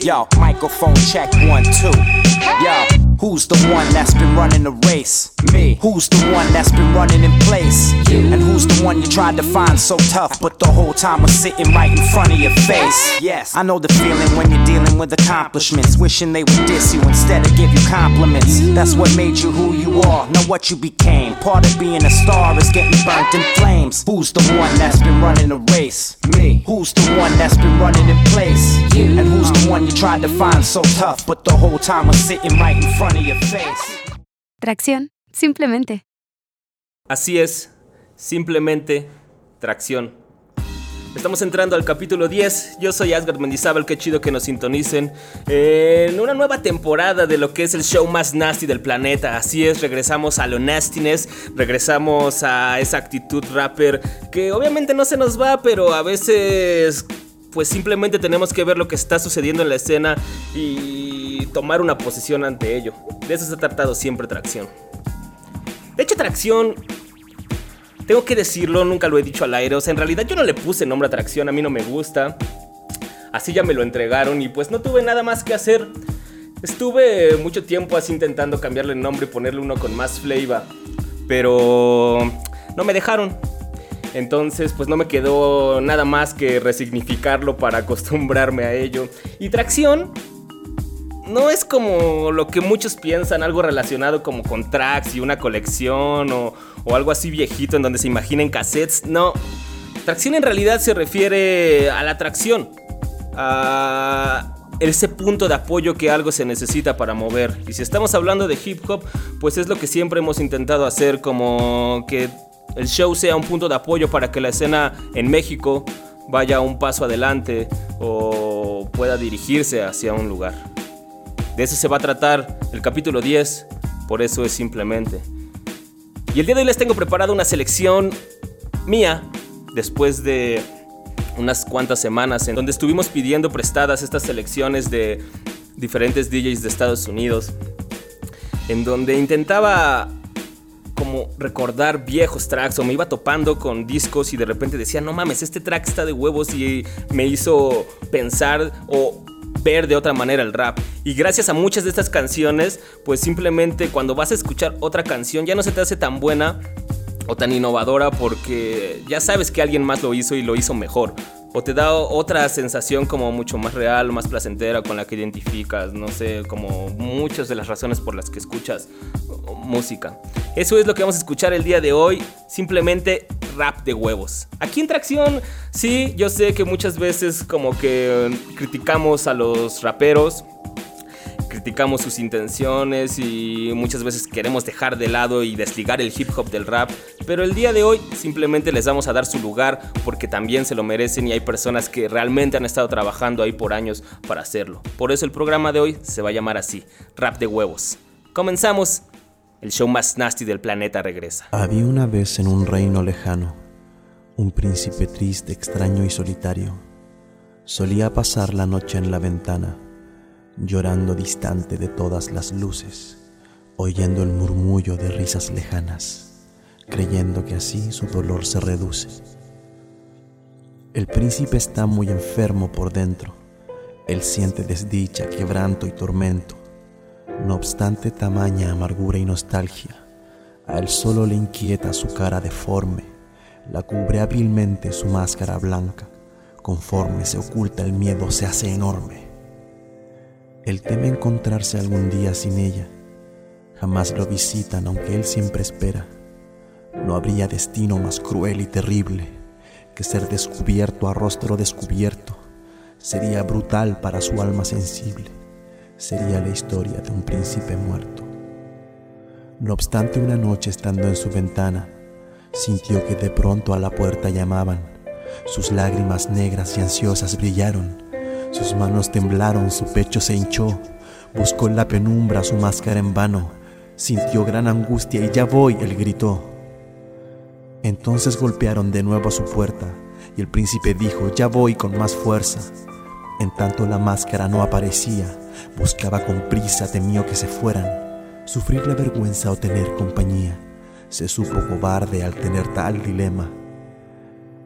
Yo, microphone check one, two. Yo, who's the one that's been running the race? Me. Who's the one that's been running in place? You. And who's the one you tried to find so tough, but the whole time was sitting right in front of your face? Yes, I know the feeling when you're dealing with accomplishments, wishing they would diss you instead of give you compliments. That's what made you who you are, know what you became. Part of being a star is getting burnt in flames. Who's the one that's been running the race? Me. Who's the one that's been running in place? You. And who's the one you tried to find so tough, but the whole time was sitting right in front of your face. Tracción, simplemente. Así es, simplemente tracción. Estamos entrando al capítulo 10. Yo soy Asgard Mendizábal, qué chido que nos sintonicen en una nueva temporada de lo que es el show más nasty del planeta. Así es, regresamos a lo nastiness, regresamos a esa actitud rapper que obviamente no se nos va, pero a veces pues simplemente tenemos que ver lo que está sucediendo en la escena y tomar una posición ante ello. De eso se ha tratado siempre Tracción. De hecho, Tracción, tengo que decirlo, nunca lo he dicho al aire, o sea, en realidad yo no le puse nombre a Tracción, a mí no me gusta. Así ya me lo entregaron y pues no tuve nada más que hacer. Estuve mucho tiempo así intentando cambiarle el nombre y ponerle uno con más flavor, pero no me dejaron. Entonces, pues no me quedó nada más que resignificarlo para acostumbrarme a ello. Y tracción no es como lo que muchos piensan, algo relacionado como con tracks y una colección o, algo así viejito en donde se imaginen cassettes. No, tracción en realidad se refiere a la tracción, a ese punto de apoyo que algo se necesita para mover. Y si estamos hablando de hip hop, pues es lo que siempre hemos intentado hacer, como que el show sea un punto de apoyo para que la escena en México vaya un paso adelante o pueda dirigirse hacia un lugar. De eso se va a tratar el capítulo 10, por eso es simplemente. Y el día de hoy les tengo preparada una selección mía, después de unas cuantas semanas en donde estuvimos pidiendo prestadas estas selecciones de diferentes DJs de Estados Unidos, en donde intentaba como recordar viejos tracks o me iba topando con discos y de repente decía, no mames, este track está de huevos y me hizo pensar o ver de otra manera el rap. Y gracias a muchas de estas canciones, pues simplemente cuando vas a escuchar otra canción ya no se te hace tan buena o tan innovadora porque ya sabes que alguien más lo hizo y lo hizo mejor o te da otra sensación como mucho más real, más placentera con la que identificas, no sé, como muchas de las razones por las que escuchas música. Eso es lo que vamos a escuchar el día de hoy, simplemente rap de huevos. Aquí en Tracción, sí, yo sé que muchas veces como que criticamos a los raperos, criticamos sus intenciones y muchas veces queremos dejar de lado y desligar el hip hop del rap, pero el día de hoy simplemente les vamos a dar su lugar porque también se lo merecen y hay personas que realmente han estado trabajando ahí por años para hacerlo. Por eso el programa de hoy se va a llamar así, Rap de Huevos. Comenzamos. El show más nasty del planeta regresa. Había una vez en un reino lejano un príncipe triste, extraño y solitario. Solía pasar la noche en la ventana llorando distante de todas las luces, oyendo el murmullo de risas lejanas, creyendo que así su dolor se reduce. El príncipe está muy enfermo por dentro, él siente desdicha, quebranto y tormento. No obstante tamaña amargura y nostalgia, a él solo le inquieta su cara deforme, la cubre hábilmente su máscara blanca, conforme se oculta el miedo se hace enorme. Él teme encontrarse algún día sin ella. Jamás lo visitan, aunque él siempre espera. No habría destino más cruel y terrible que ser descubierto a rostro descubierto. Sería brutal para su alma sensible. Sería la historia de un príncipe muerto. No obstante, una noche estando en su ventana, sintió que de pronto a la puerta llamaban. Sus lágrimas negras y ansiosas brillaron sus manos temblaron, su pecho se hinchó. Buscó en la penumbra su máscara en vano. Sintió gran angustia y ya voy, él gritó. Entonces golpearon de nuevo a su puerta y el príncipe dijo, ya voy con más fuerza. En tanto la máscara no aparecía, buscaba con prisa, temió que se fueran, sufrir la vergüenza o tener compañía. Se supo cobarde al tener tal dilema.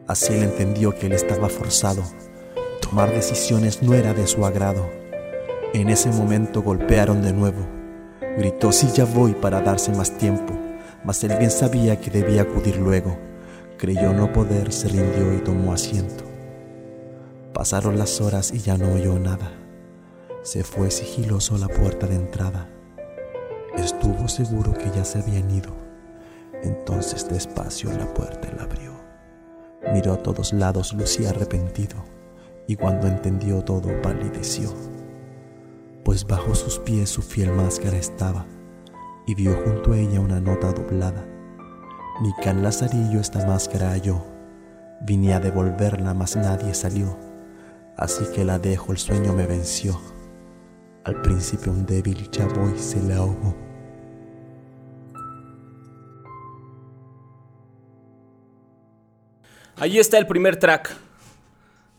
Así él entendió que él estaba forzado Tomar decisiones no era de su agrado. En ese momento golpearon de nuevo. Gritó si ya voy para darse más tiempo, mas él bien sabía que debía acudir luego. Creyó no poder, se rindió y tomó asiento. Pasaron las horas y ya no oyó nada. Se fue sigiloso a la puerta de entrada. Estuvo seguro que ya se habían ido. Entonces despacio la puerta la abrió. Miró a todos lados, lucía arrepentido, y cuando entendió todo palideció, pues bajo sus pies su fiel máscara estaba, y vio junto a ella una nota doblada. Ni can Lazarillo esta máscara halló, vine a devolverla, mas nadie salió, así que la dejo, el sueño me venció. Al principio un débil y se le ahogó. Allí está el primer track,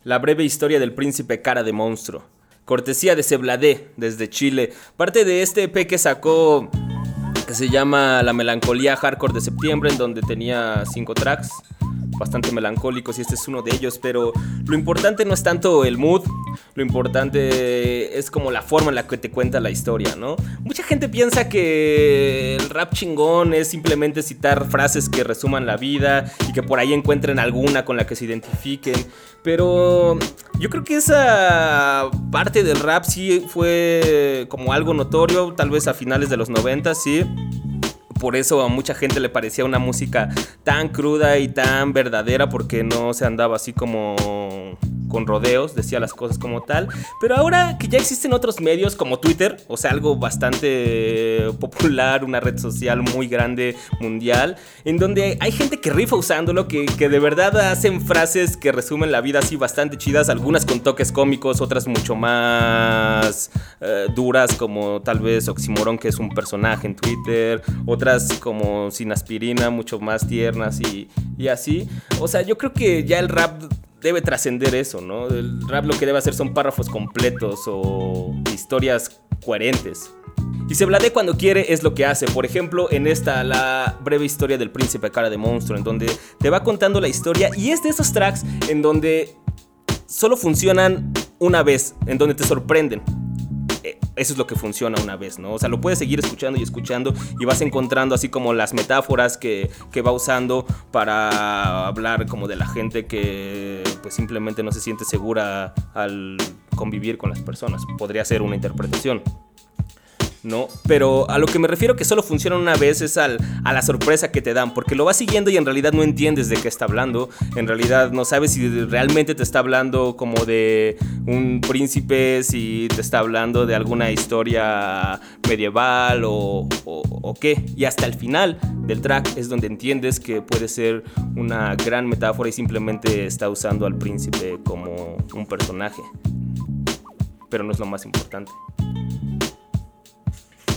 la breve historia del príncipe cara de monstruo. Cortesía de Cebladé desde Chile. Parte de este EP que sacó que se llama La Melancolía Hardcore de Septiembre, en donde tenía cinco tracks bastante melancólicos y este es uno de ellos, pero lo importante no es tanto el mood, lo importante es como la forma en la que te cuenta la historia, ¿no? Mucha gente piensa que el rap chingón es simplemente citar frases que resuman la vida y que por ahí encuentren alguna con la que se identifiquen, pero yo creo que esa parte del rap sí fue como algo notorio, tal vez a finales de los 90, sí por eso a mucha gente le parecía una música tan cruda y tan verdadera porque no se andaba así como con rodeos, decía las cosas como tal. Pero ahora que ya existen otros medios como Twitter, o sea, algo bastante popular, una red social muy grande mundial, en donde hay gente que rifa usándolo, que, que de verdad hacen frases que resumen la vida así bastante chidas, algunas con toques cómicos, otras mucho más eh, duras, como tal vez Oxymoron, que es un personaje en Twitter, otras como Sin Aspirina, mucho más tiernas y, y así. O sea, yo creo que ya el rap debe trascender eso, ¿no? El rap lo que debe hacer son párrafos completos o historias coherentes. Y Seblade cuando quiere es lo que hace. Por ejemplo, en esta, la breve historia del príncipe cara de monstruo, en donde te va contando la historia y es de esos tracks en donde solo funcionan una vez, en donde te sorprenden eso es lo que funciona una vez, ¿no? O sea, lo puedes seguir escuchando y escuchando y vas encontrando así como las metáforas que, que va usando para hablar como de la gente que pues simplemente no se siente segura al convivir con las personas. Podría ser una interpretación. ¿No? Pero a lo que me refiero que solo funciona una vez es al, a la sorpresa que te dan, porque lo vas siguiendo y en realidad no entiendes de qué está hablando, en realidad no sabes si realmente te está hablando como de un príncipe, si te está hablando de alguna historia medieval o, o qué, y hasta el final del track es donde entiendes que puede ser una gran metáfora y simplemente está usando al príncipe como un personaje, pero no es lo más importante.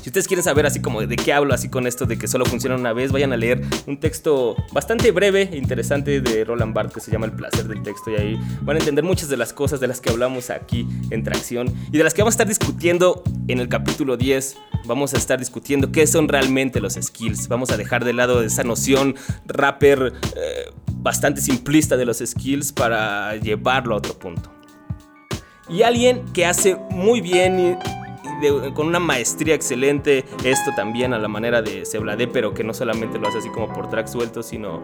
Si ustedes quieren saber así como de qué hablo así con esto de que solo funciona una vez, vayan a leer un texto bastante breve e interesante de Roland Barthes que se llama El placer del texto y ahí van a entender muchas de las cosas de las que hablamos aquí en Tracción y de las que vamos a estar discutiendo en el capítulo 10. Vamos a estar discutiendo qué son realmente los skills. Vamos a dejar de lado esa noción rapper eh, bastante simplista de los skills para llevarlo a otro punto. Y alguien que hace muy bien con una maestría excelente esto también a la manera de Sebladé, pero que no solamente lo hace así como por track suelto, sino eh,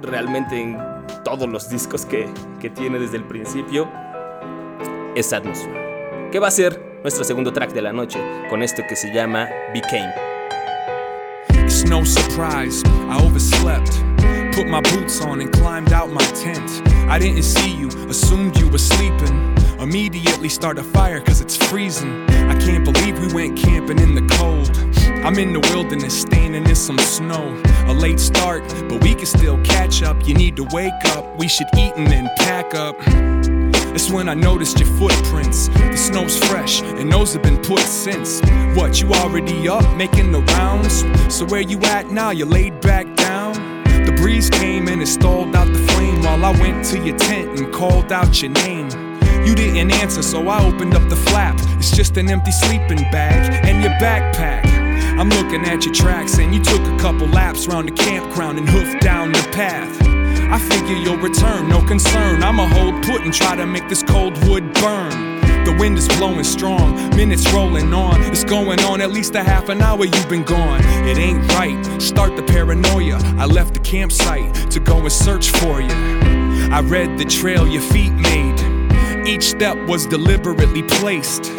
realmente en todos los discos que, que tiene desde el principio, es Atmosphere. Que va a ser nuestro segundo track de la noche con esto que se llama Became. It's no surprise, I overslept. Put my boots on and climbed out my tent. I didn't see you, assumed you were sleeping. Immediately start a fire cause it's freezing. I can't believe we went camping in the cold. I'm in the wilderness, standing in some snow. A late start, but we can still catch up. You need to wake up, we should eat and then pack up. It's when I noticed your footprints. The snow's fresh, and those have been put since. What, you already up, making the rounds? So where you at now? You laid back down? The breeze came and it stalled out the flame while I went to your tent and called out your name. You didn't answer, so I opened up the flap. It's just an empty sleeping bag and your backpack. I'm looking at your tracks, and you took a couple laps round the campground and hoofed down the path. I figure you'll return, no concern. I'ma hold put and try to make this cold wood burn. The wind is blowing strong. Minutes rolling on, it's going on at least a half an hour you've been gone. It ain't right, start the paranoia. I left the campsite to go and search for you. I read the trail your feet made. Each step was deliberately placed.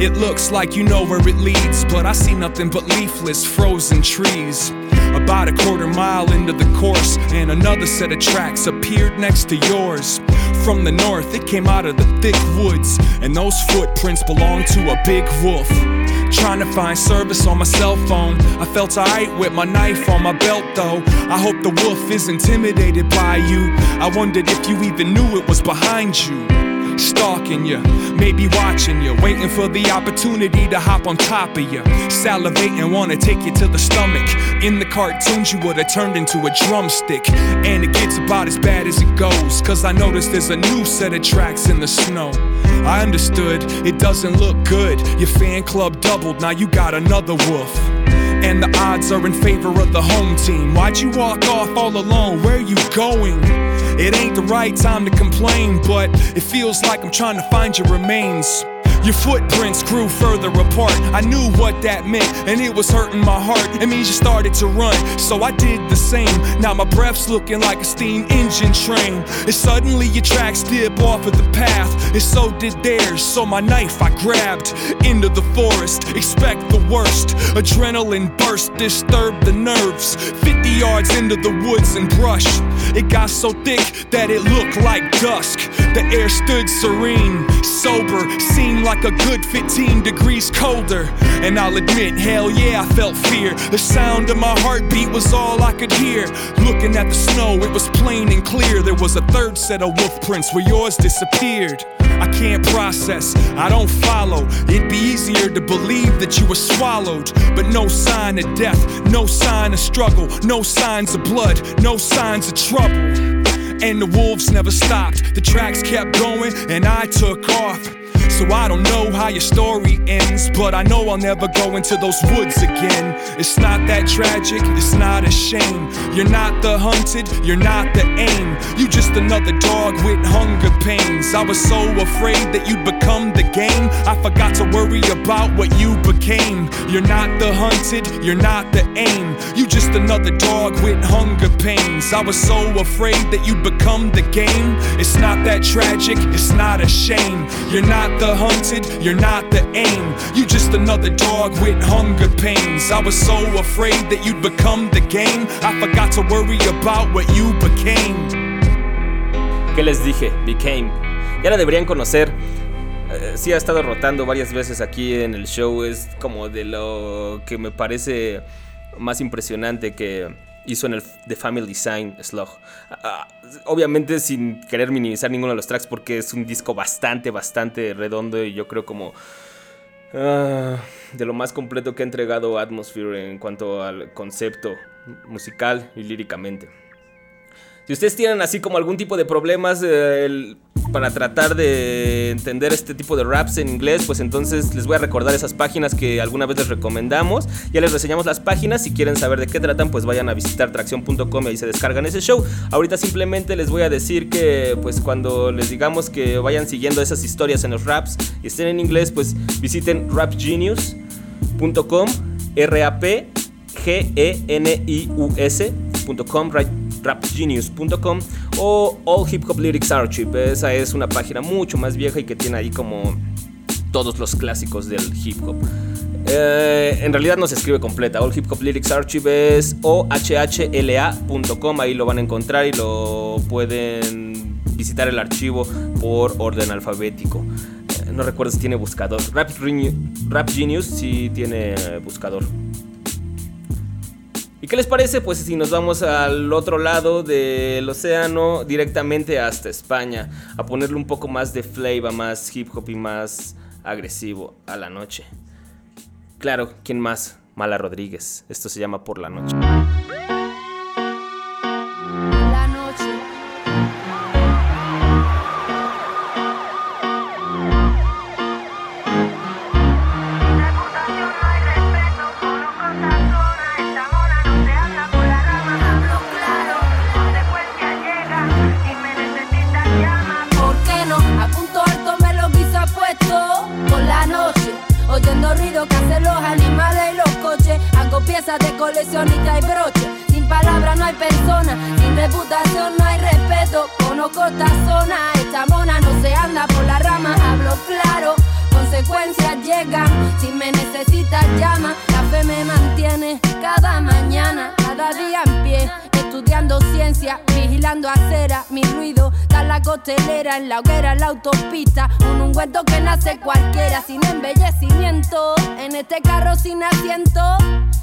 It looks like you know where it leads, but I see nothing but leafless, frozen trees. About a quarter mile into the course, and another set of tracks appeared next to yours. From the north, it came out of the thick woods, and those footprints belonged to a big wolf. Trying to find service on my cell phone. I felt alright with my knife on my belt though. I hope the wolf is intimidated by you. I wondered if you even knew it was behind you stalking you, maybe watching you, waiting for the opportunity to hop on top of you, salivating, wanna take you to the stomach. In the cartoons, you would've turned into a drumstick, and it gets about as bad as it goes. Cause I noticed there's a new set of tracks in the snow. I understood it doesn't look good. Your fan club doubled, now you got another wolf. And the odds are in favor of the home team. Why'd you walk off all alone? Where are you going? It ain't the right time to complain, but it feels like I'm trying to find your remains. Your footprints grew further apart. I knew what that meant, and it was hurting my heart. It means you started to run, so I did the same. Now my breath's looking like a steam engine train. And suddenly your tracks dip off of the path, and so did theirs. So my knife I grabbed into the forest. Expect the worst. Adrenaline burst, disturbed the nerves. 50 yards into the woods and brush. It got so thick that it looked like dusk. The air stood serene, sober, seemed like a good 15 degrees colder. And I'll admit, hell yeah, I felt fear. The sound of my heartbeat was all I could hear. Looking at the snow, it was plain and clear. There was a third set of wolf prints where yours disappeared. I can't process, I don't follow. It'd be easier to believe that you were swallowed, but no sign of death, no sign of struggle, no signs of blood, no signs of trouble. And the wolves never stopped, the tracks kept going, and I took off. So I don't know how your story ends, but I know I'll never go into those woods again. It's not that tragic, it's not a shame. You're not the hunted, you're not the aim. You just another dog with hunger pains. I was so afraid that you'd become the game. I forgot to worry about what you became. You're not the hunted, you're not the aim. You just another dog with hunger pains. I was so afraid that you'd become the game. It's not that tragic, it's not a shame. You're not the hunted, you're not the aim. Just another dog with hunger pains. I was so afraid that you'd become the game. I forgot to worry about what you became. ¿Qué les dije? Became. Ya la deberían conocer. Eh, sí ha estado rotando varias veces aquí en el show. Es como de lo que me parece más impresionante que hizo en el The Family Design Slug. Ah, obviamente sin querer minimizar ninguno de los tracks porque es un disco bastante, bastante redondo y yo creo como ah, de lo más completo que ha entregado Atmosphere en cuanto al concepto musical y líricamente. Si ustedes tienen así como algún tipo de problemas eh, para tratar de entender este tipo de raps en inglés, pues entonces les voy a recordar esas páginas que alguna vez les recomendamos. Ya les reseñamos las páginas. Si quieren saber de qué tratan, pues vayan a visitar tracción.com y ahí se descargan ese show. Ahorita simplemente les voy a decir que, pues cuando les digamos que vayan siguiendo esas historias en los raps y estén en inglés, pues visiten rapgenius.com, R-A-P G-E-N-I-U-S.com, ra- rapgenius.com o All Hip Hop Lyrics Archive. Esa es una página mucho más vieja y que tiene ahí como todos los clásicos del hip hop. Eh, en realidad no se escribe completa. All Hip Hop Lyrics Archive es ohhla.com. Ahí lo van a encontrar y lo pueden visitar el archivo por orden alfabético. Eh, no recuerdo si tiene buscador. Rap, Rap Genius sí tiene buscador. ¿Y qué les parece? Pues si nos vamos al otro lado del océano, directamente hasta España, a ponerle un poco más de flavor, más hip hop y más agresivo a la noche. Claro, ¿quién más? Mala Rodríguez. Esto se llama Por la Noche. Piezas de coleccionista y broche. Sin palabras no hay persona, sin reputación no hay respeto. Conozco esta zona, esta mona no se anda por la rama, hablo claro. Consecuencias llegan, si me necesitas llama. La fe me mantiene cada mañana, cada día en pie. Estudiando ciencia, vigilando acera, mi ruido la costelera, en la hoguera, en la autopista. Un ungüento que nace cualquiera, sin embellecimiento. En este carro sin asiento,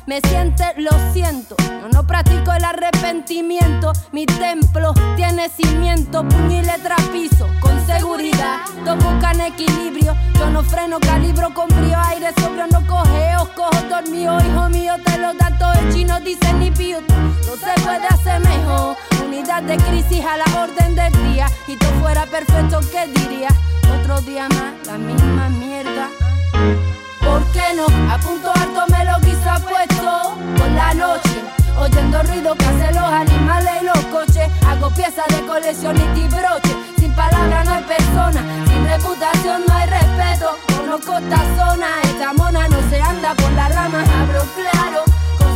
me siente, lo siento. Yo no practico el arrepentimiento. Mi templo tiene cimiento, puño y letra piso, con seguridad. Todos buscan equilibrio. Yo no freno, calibro con brío, aire sobrio, no cogeo, cojo dormido, hijo mío, te lo da el chino, dice ni pío. No se puede hacer mejor. Unidad de crisis a la orden del día. Y todo fuera perfecto, ¿qué diría? Otro día más, la misma mierda. ¿Por qué no? A punto alto me lo quizá puesto por la noche. Oyendo ruido que hacen los animales y los coches. Hago piezas de coleccionista y broche. Sin palabras no hay persona. Sin reputación no hay respeto. Conozco esta zona. Esta mona no se anda por las ramas. Abro claro.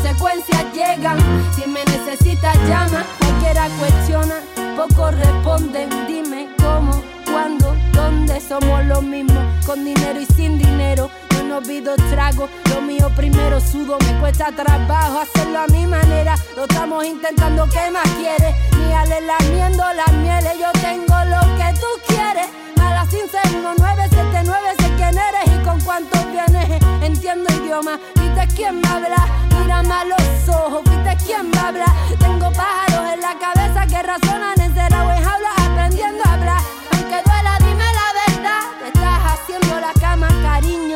Consecuencias llegan. Si me necesitas llama. Cualquiera cuestiona. Pocos responden. Dime cómo, cuándo, dónde somos los mismos. Con dinero y sin dinero. Yo no olvido trago, lo mío primero sudo, me cuesta trabajo hacerlo a mi manera. Lo estamos intentando, ¿qué más quieres? Ni ale lamiendo las mieles, yo tengo lo que tú quieres. Mala sin ser 1979, sé quién eres y con cuántos vienes. Entiendo idioma, viste quién me habla, mírame a los ojos, viste quién me habla. Tengo pájaros en la cabeza que razonan encerrado en jaulas, aprendiendo a hablar. Aunque duela, dime la verdad, te estás haciendo la cama, cariño.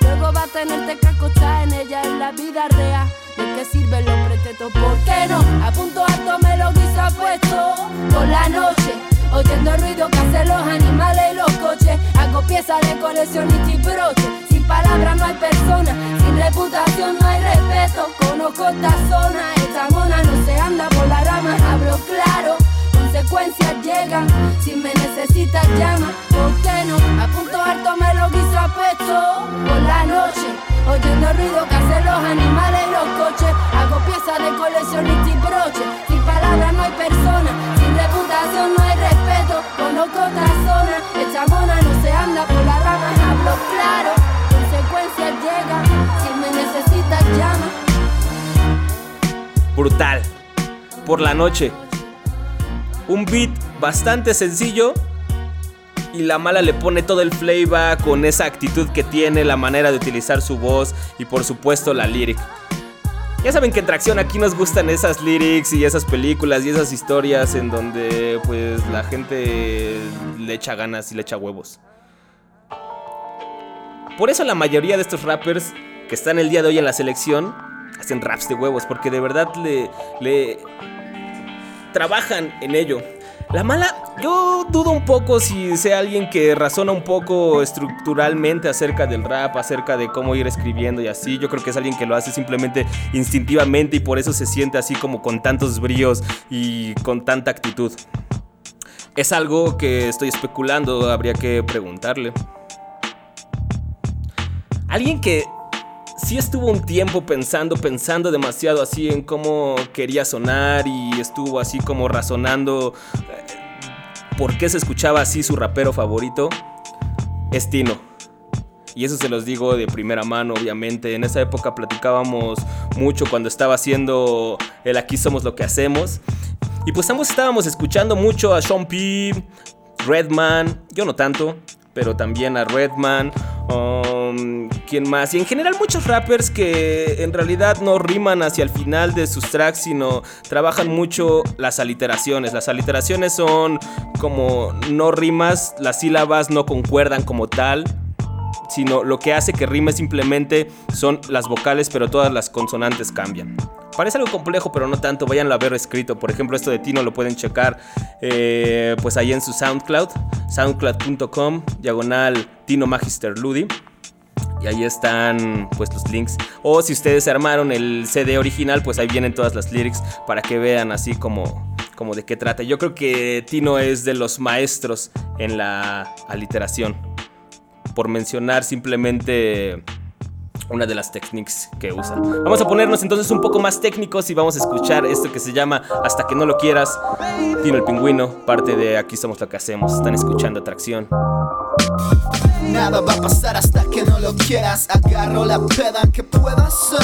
Luego va a tenerte que acostar en ella en la vida real. ¿De qué sirven los pretextos? ¿Por qué no? A punto alto me lo guisa puesto por la noche. Oyendo ruido que hacen los animales y los coches. Hago piezas de coleccionista y broche. Sin palabras no hay persona. Sin reputación no hay respeto. Conozco esta zona. Esta mona no se anda por la rama. Hablo claro consecuencias llegan. Si me necesitas, llama. ¿Por qué no? A punto alto me lo guisa puesto por la noche. Oyendo el ruido que hacen los animales y los coches. Hago piezas de coleccionista y broche. Sin palabras no hay persona. Reputación no hay respeto. Conozco otra zona. Esta mona no se anda por las ramas. Hablo claro. Consecuencias llegan. Si me necesitas, llama. Brutal. Por la noche. Un beat bastante sencillo. Y la mala le pone todo el flavor con esa actitud que tiene, la manera de utilizar su voz y por supuesto la lyric. Ya saben que en Tracción aquí nos gustan esas lyrics y esas películas y esas historias en donde pues la gente le echa ganas y le echa huevos. Por eso la mayoría de estos rappers que están el día de hoy en la selección hacen raps de huevos porque de verdad le, le trabajan en ello. La mala, yo dudo un poco si sea alguien que razona un poco estructuralmente acerca del rap, acerca de cómo ir escribiendo y así. Yo creo que es alguien que lo hace simplemente instintivamente y por eso se siente así como con tantos bríos y con tanta actitud. Es algo que estoy especulando, habría que preguntarle. Alguien que sí estuvo un tiempo pensando, pensando demasiado así en cómo quería sonar y estuvo así como razonando eh, por qué se escuchaba así su rapero favorito, es Tino. Y eso se los digo de primera mano, obviamente. En esa época platicábamos mucho cuando estaba haciendo el Aquí Somos Lo que Hacemos. Y pues ambos estábamos escuchando mucho a Sean P, Redman, yo no tanto, pero también a Redman, um, ¿quién más? Y en general muchos rappers que en realidad no riman hacia el final de sus tracks, sino trabajan mucho las aliteraciones. Las aliteraciones son como no rimas, las sílabas no concuerdan como tal. Sino lo que hace que rime simplemente son las vocales, pero todas las consonantes cambian. Parece algo complejo, pero no tanto. Vayan a ver escrito. Por ejemplo, esto de Tino lo pueden checar eh, pues ahí en su SoundCloud. Soundcloud.com, diagonal Tino Magister Ludi. Y ahí están pues los links. O si ustedes armaron el CD original, pues ahí vienen todas las lyrics para que vean así como, como de qué trata. Yo creo que Tino es de los maestros en la aliteración. Por mencionar simplemente una de las técnicas que usa. Vamos a ponernos entonces un poco más técnicos y vamos a escuchar esto que se llama Hasta que no lo quieras. Tino el pingüino, parte de Aquí somos lo que hacemos. Están escuchando atracción. Nada va a pasar hasta que no lo quieras. Agarro la peda que puedas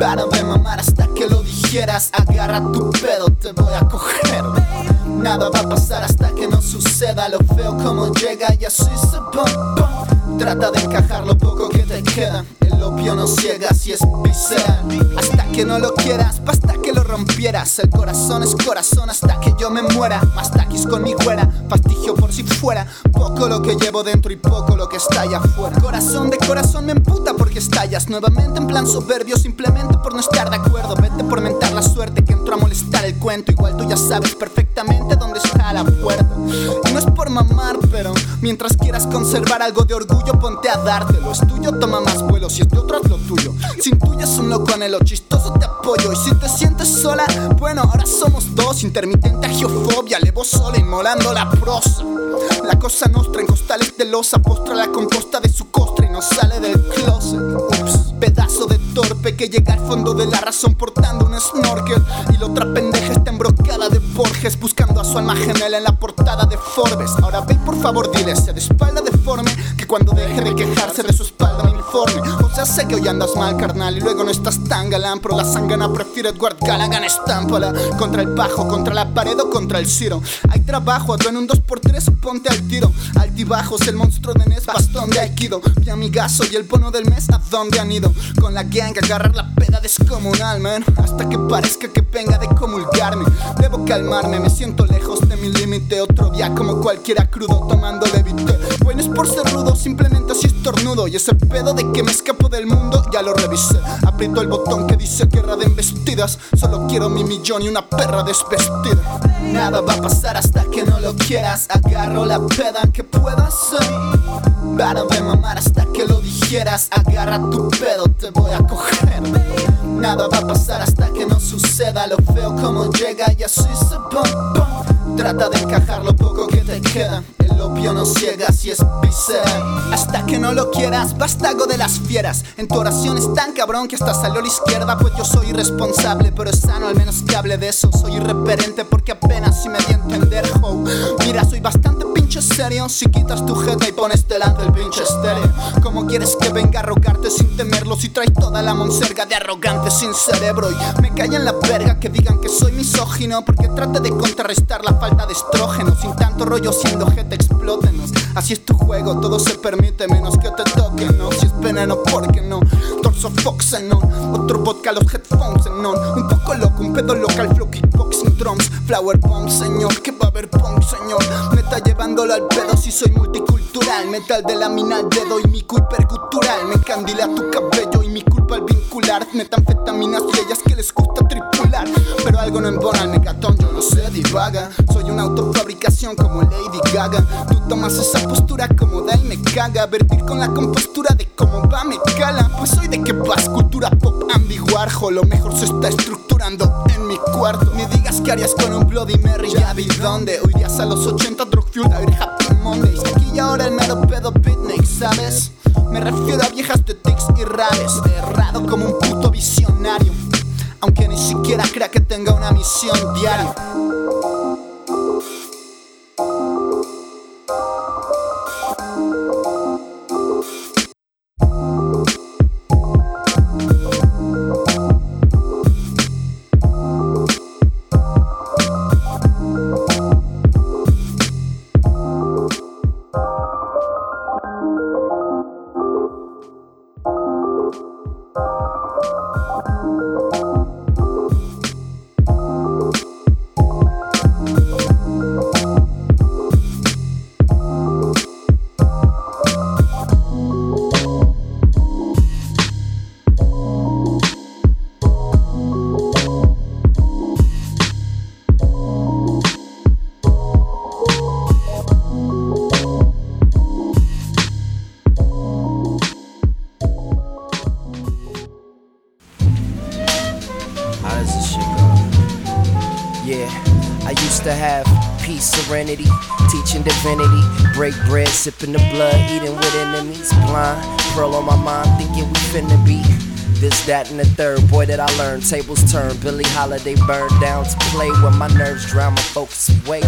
Para de mamar hasta que lo dijeras. Agarra tu pedo, te voy a coger. Nada va a pasar hasta que no suceda. Lo feo como llega y así se va. Trata de encajar lo poco que te queda. El opio no ciega si es visceral. Hasta que no lo quieras, basta que lo rompieras. El corazón es corazón hasta que yo me muera. Más taquis con mi güera, fastigio por si fuera. Poco lo que llevo dentro y poco lo que está allá afuera. Corazón de corazón me emputa porque estallas. Nuevamente en plan soberbio, simplemente por no estar de acuerdo. Vete por mentar la suerte que entró a molestar el cuento. Igual tú ya sabes perfectamente dónde está la puerta. Y no es por mamar, pero mientras quieras conservar algo de orgullo ponte a dártelo. Es tuyo, toma más vuelo. Si es de otro, es lo tuyo. Si intuyes un loco anhelo chistoso, te apoyo. Y si te sientes sola, bueno, ahora somos dos. Intermitente agiofobia, levo sola inmolando la prosa. La cosa nostra en costales de losa, postra la composta de su costra y no sale del closet. Ups, pedazo de torpe que llega al fondo de la razón portando un snorkel. Y la otra pendeja está embrocada de Borges, buscando a su alma gemela en la portada de Forbes. Ahora ve por favor, dile ese de espalda deforme que cuando deje de quejarse de su espalda me informe. Sea, sé que hoy andas mal, carnal, y luego no estás tan galán, pero la sangana prefiere Edward Gallagher, estámpala. Contra el bajo, contra la pared o contra el ciro. Hay trabajo, en un 2x3 o ponte al tiro. Altibajos, el monstruo de Nes, bastón de Aikido. Mi amigazo y el bono del mes, ¿a dónde han ido? Con la gang, agarrar la peda descomunal, man. Hasta que parezca que venga de comulgarme. Debo calmarme, me siento lejos de mi límite. Otro día como cualquiera crudo, tomando levité. Bueno, es por ser rudo, simplemente así estornudo. Y ese pedo de que me escapo del mundo, ya lo revisé. Aprieto el botón que dice guerra de embestidas. Solo quiero mi millón y una perra desvestida. Nada va a pasar hasta que no lo quieras. Agarro la peda que puedas. Para de mamar hasta que lo dijeras. Agarra tu pedo, te voy a coger. Nada va a pasar hasta que no suceda. Lo feo como llega y así se va. Trata de encajar lo poco que te queda. El opio no ciega si es visceral. Hasta que no lo quieras, bastago de las fieras. En tu oración es tan cabrón que hasta salió la izquierda. Pues yo soy irresponsable, pero es sano al menos que hable de eso. Soy irreverente porque apenas si me di a entender. ho. Mira, soy bastante pinche serio. Si quitas tu jeta y pones delante el pinche estéreo. ¿Cómo quieres que venga a rogarte sin temerlo? Si traes toda la monserga de arrogante sin cerebro. Y me callan la verga que digan que soy misógino. Porque trate de contrarrestar la falta de estrógeno. Sin tanto rollo siendo jeta, Así es tu juego, todo se permite menos que te toquen, ¿no? Si es veneno, ¿por qué no? Torso Fox en on, otro vodka, los headphones en on. Un poco loco, un pedo local, flow kickboxing drums. Flower bomb, señor, que va a haber punk, señor. Me está llevándolo al pedo si soy multicultural. Metal de la mina al dedo y mico hipercultural. Me encandila tu cabello mi al vincular. Metanfetaminas y ellas que les gusta tripular. Pero algo no embona al megatón, yo no sé, divaga. Soy una autofabricación como Lady Gaga. Tú tomas esa postura cómoda y me caga. Vertir con la compostura de cómo va, me cala. Pues soy de que vas, cultura pop ambiguarjo. Lo mejor se está estructurando en mi cuarto. Ni digas que harías con un Bloody Mary, ya vi dónde. Huirías a los 80 drug fuel, a Happy Mondays. Aquí y ahora el mero pedo beatnik, ¿sabes? Me refiero a viejas de tics y raves. Errado como un puto visionario. Aunque ni siquiera crea que tenga una misión diaria. Yeah, I used to have peace, serenity, teaching divinity. Break bread, sipping the blood, eating with enemies. Blind, pearl on my mind, thinking we finna be. This, that, and the third, boy, that I learned. Tables turn, Billy Holiday burned down to play when my nerves drown my focus away.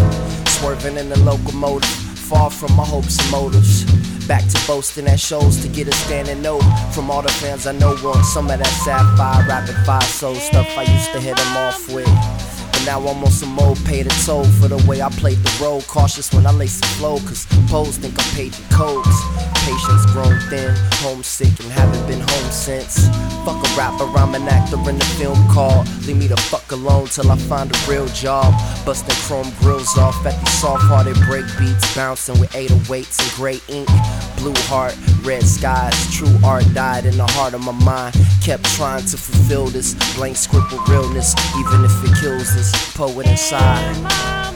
Swerving in the locomotive, far from my hopes and motives. Back to boasting at shows to get a standing note from all the fans I know want some of that sapphire, rapid fire soul stuff I used to hit them off with. Now I'm on some old pay the toll for the way I played the role. Cautious when I lace the flow, cause pose think I'm paging codes. Patience grown thin, homesick, and haven't been home since. Fuck a rapper, I'm an actor in the film called. Leave me the fuck alone till I find a real job. Busting chrome grills off at these soft hearted break beats, bouncing with 808s and gray ink. Blue heart, red skies, true art died in the heart of my mind. Kept trying to fulfill this blank script with realness, even if it kills this poet inside.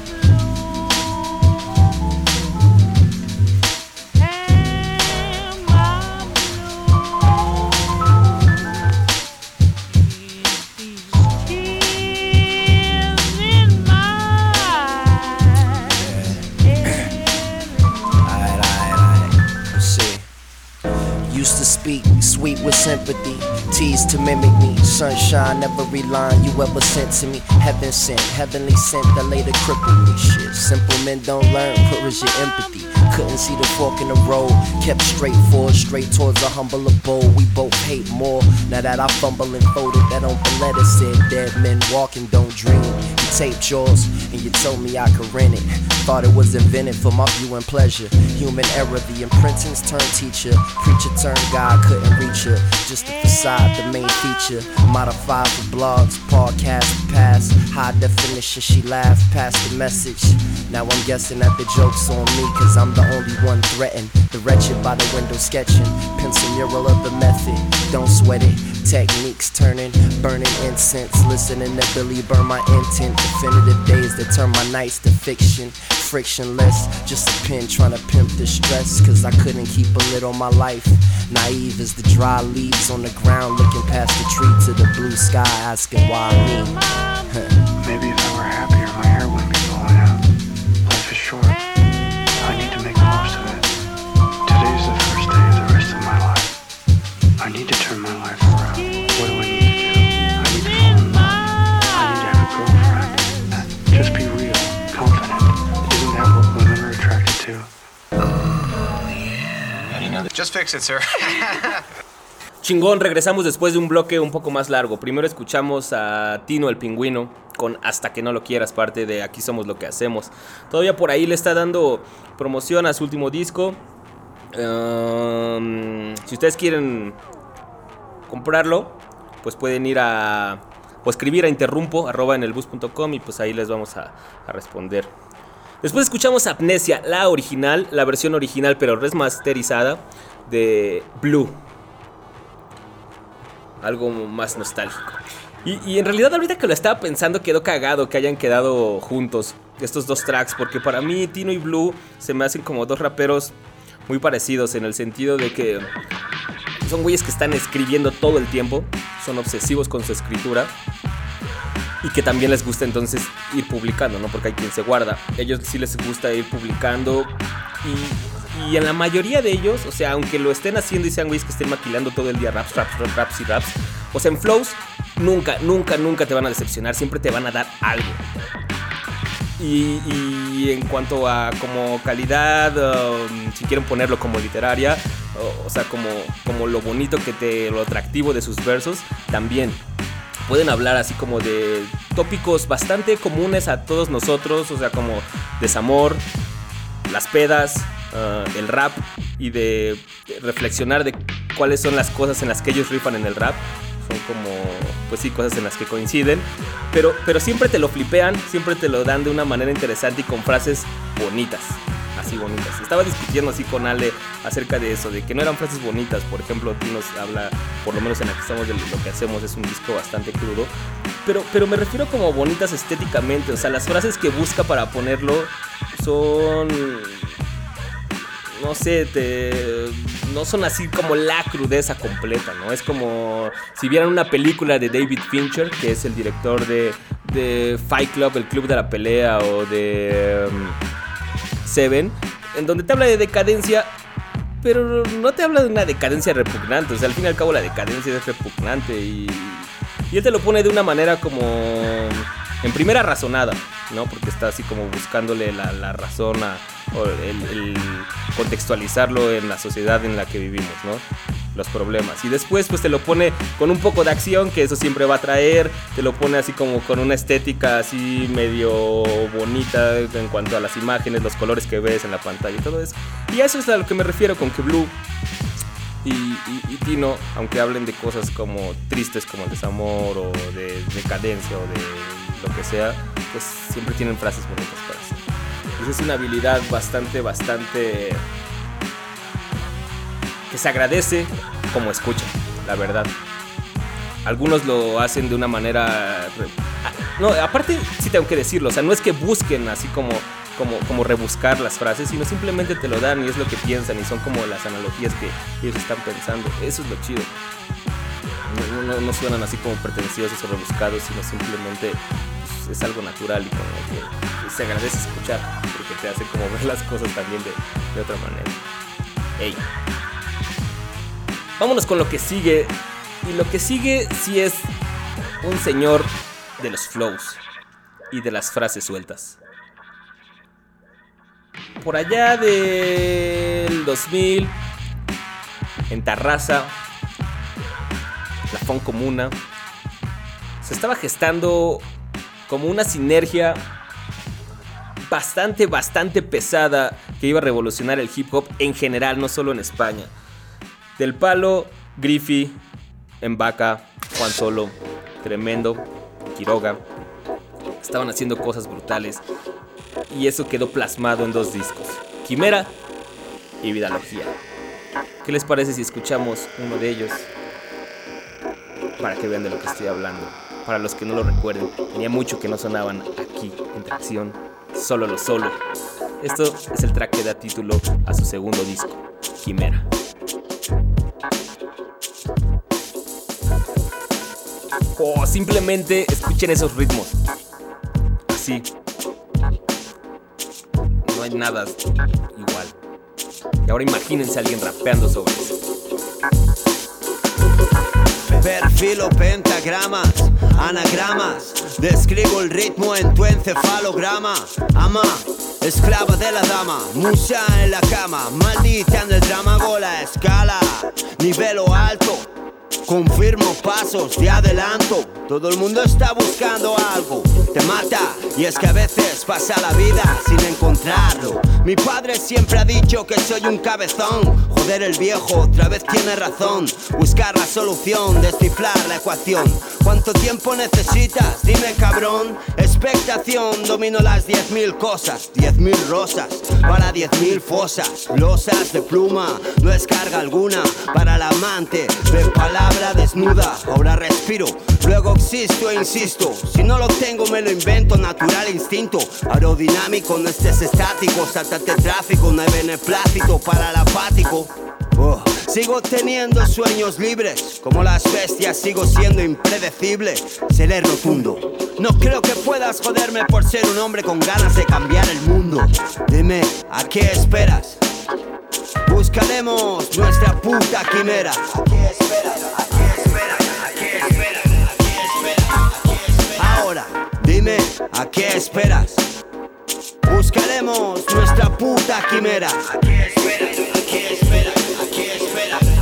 Sweet with sympathy, teased to mimic me. Sunshine, every line you ever sent to me. Heaven sent, heavenly sent that later crippled me. Shit, simple men don't learn. Is your empathy? Couldn't see the fork in the road. Kept straight forward, straight towards a humble abode. We both hate more. Now that I fumble and folded, that on letter said dead men walking don't dream. Taped yours and you told me I could rent it. Thought it was invented for my viewing pleasure. Human error, the imprintings turned teacher. Preacher turned God, couldn't reach her. Just the facade, the main feature. Modified for blogs, podcast, pass. High definition, she laughed past the message. Now I'm guessing that the joke's on me, cause I'm the only one threatened. The wretched by the window sketching. Pencil mural of the method, don't sweat it. Techniques turning, burning incense. Listening to Billy burn my intent. Definitive days that turn my nights to fiction. Frictionless, just a pen trying to pimp the stress. Cause I couldn't keep a lid on my life. Naive as the dry leaves on the ground, looking past the tree to the blue sky, asking why me. Maybe if I were happier, Just fix it, sir. Chingón, regresamos después de un bloque un poco más largo. Primero escuchamos a Tino el pingüino con Hasta que no lo quieras, parte de Aquí somos lo que hacemos. Todavía por ahí le está dando promoción a su último disco. Um, si ustedes quieren comprarlo, pues pueden ir a o escribir a interrumpo arroba en el bus.com y pues ahí les vamos a, a responder. Después escuchamos Amnesia, la original, la versión original pero remasterizada de Blue. Algo más nostálgico. Y, y en realidad ahorita que lo estaba pensando quedó cagado que hayan quedado juntos estos dos tracks porque para mí Tino y Blue se me hacen como dos raperos muy parecidos en el sentido de que son güeyes que están escribiendo todo el tiempo, son obsesivos con su escritura y que también les gusta entonces ir publicando, ¿no? Porque hay quien se guarda. Ellos sí les gusta ir publicando y, y en la mayoría de ellos, o sea, aunque lo estén haciendo y sean güeyes que estén maquilando todo el día raps, raps, raps, raps y raps, o sea, en flows nunca, nunca, nunca te van a decepcionar, siempre te van a dar algo. Y, en cuanto a como calidad, um, si quieren ponerlo como literaria, o, o sea, como, como lo bonito que te, lo atractivo de sus versos, también pueden hablar así como de tópicos bastante comunes a todos nosotros, o sea, como desamor, las pedas, uh, el rap y de reflexionar de cuáles son las cosas en las que ellos rifan en el rap. Son como, pues sí, cosas en las que coinciden. Pero, pero siempre te lo flipean, siempre te lo dan de una manera interesante y con frases bonitas. Así bonitas. Estaba discutiendo así con Ale acerca de eso, de que no eran frases bonitas. Por ejemplo, aquí nos habla, por lo menos en la que estamos de lo que hacemos, es un disco bastante crudo. Pero, pero me refiero como bonitas estéticamente. O sea, las frases que busca para ponerlo son no sé, te, no son así como la crudeza completa, ¿no? Es como si vieran una película de David Fincher, que es el director de, de Fight Club, el club de la pelea o de um, Seven, en donde te habla de decadencia, pero no te habla de una decadencia repugnante. O sea, al fin y al cabo la decadencia es repugnante y, y él te lo pone de una manera como en primera razonada, ¿no? Porque está así como buscándole la, razón a, el, contextualizarlo en la sociedad en la que vivimos, ¿no? Los problemas. Y después pues te lo pone con un poco de acción, que eso siempre va a traer, te lo pone así como con una estética así medio bonita en cuanto a las imágenes, los colores que ves en la pantalla y todo eso. Y a eso es a lo que me refiero con que Blue y- y Tino, aunque hablen de cosas como tristes como el desamor o de decadencia o de lo que sea, pues siempre tienen frases bonitas para hacer. Esa es una habilidad bastante, bastante que se agradece como escucha, la verdad. Algunos lo hacen de una manera... No, aparte sí tengo que decirlo, o sea, no es que busquen así como, como, como rebuscar las frases, sino simplemente te lo dan y es lo que piensan y son como las analogías que ellos están pensando. Eso es lo chido. No, no- no suenan así como pretenciosos o rebuscados, sino simplemente pues, es algo natural y como que se agradece escuchar, porque te hace como ver las cosas también de, de otra manera. Ey. Vámonos con lo que sigue. Y lo que sigue sí es un señor de los flows y de las frases sueltas. Por allá del 2000, en Tarraza, la Fon Comuna, se estaba gestando como una sinergia bastante, bastante pesada que iba a revolucionar el hip hop en general, no solo en España. Del Palo, Griffy, Embaca, Juan Solo, Tremendo, Quiroga. Estaban haciendo cosas brutales. Y eso quedó plasmado en dos discos. Quimera y Vidalogía. ¿Qué les parece si escuchamos uno de ellos? Para que vean de lo que estoy hablando. Para los que no lo recuerden, tenía mucho que no sonaban aquí en Tracción. Solo lo solo. Esto es el track que da título a su segundo disco, Quimera. O simplemente escuchen esos ritmos. Así. No hay nada igual. Y ahora imagínense a alguien rapeando sobre eso. Perfilo pentagramas, anagramas. Describo el ritmo en tu encefalograma. Ama, esclava de la dama, musa en la cama. Maldita el drama, gola escala. Nivelo alto, confirmo pasos de adelanto. Todo el mundo está buscando algo, te mata. Y es que a veces pasa la vida sin encontrarlo. Mi padre siempre ha dicho que soy un cabezón. Joder, el viejo otra vez tiene razón. Buscar la solución, descifrar la ecuación. ¿Cuánto tiempo necesitas? Dime cabrón. Expectación, domino las 10.000 cosas. 10.000 rosas para 10.000 fosas. Losas de pluma, no es carga alguna. Para el amante de desnuda. Ahora respiro, luego existo e insisto. Si no lo tengo, me lo invento. Natural instinto. Aerodinámico, no estés estático. Sáltate tráfico, no hay beneplácito para el apático. Oh, sigo teniendo sueños libres, como las bestias sigo siendo impredecible. Seré rotundo. No creo que puedas joderme por ser un hombre con ganas de cambiar el mundo. Dime, ¿a qué esperas? Buscaremos nuestra puta quimera. ¿A qué esperas? Ahora, dime, ¿a qué esperas? Buscaremos nuestra puta quimera. ¿A qué esperas? ¿A qué esperas? ¿A qué esperas?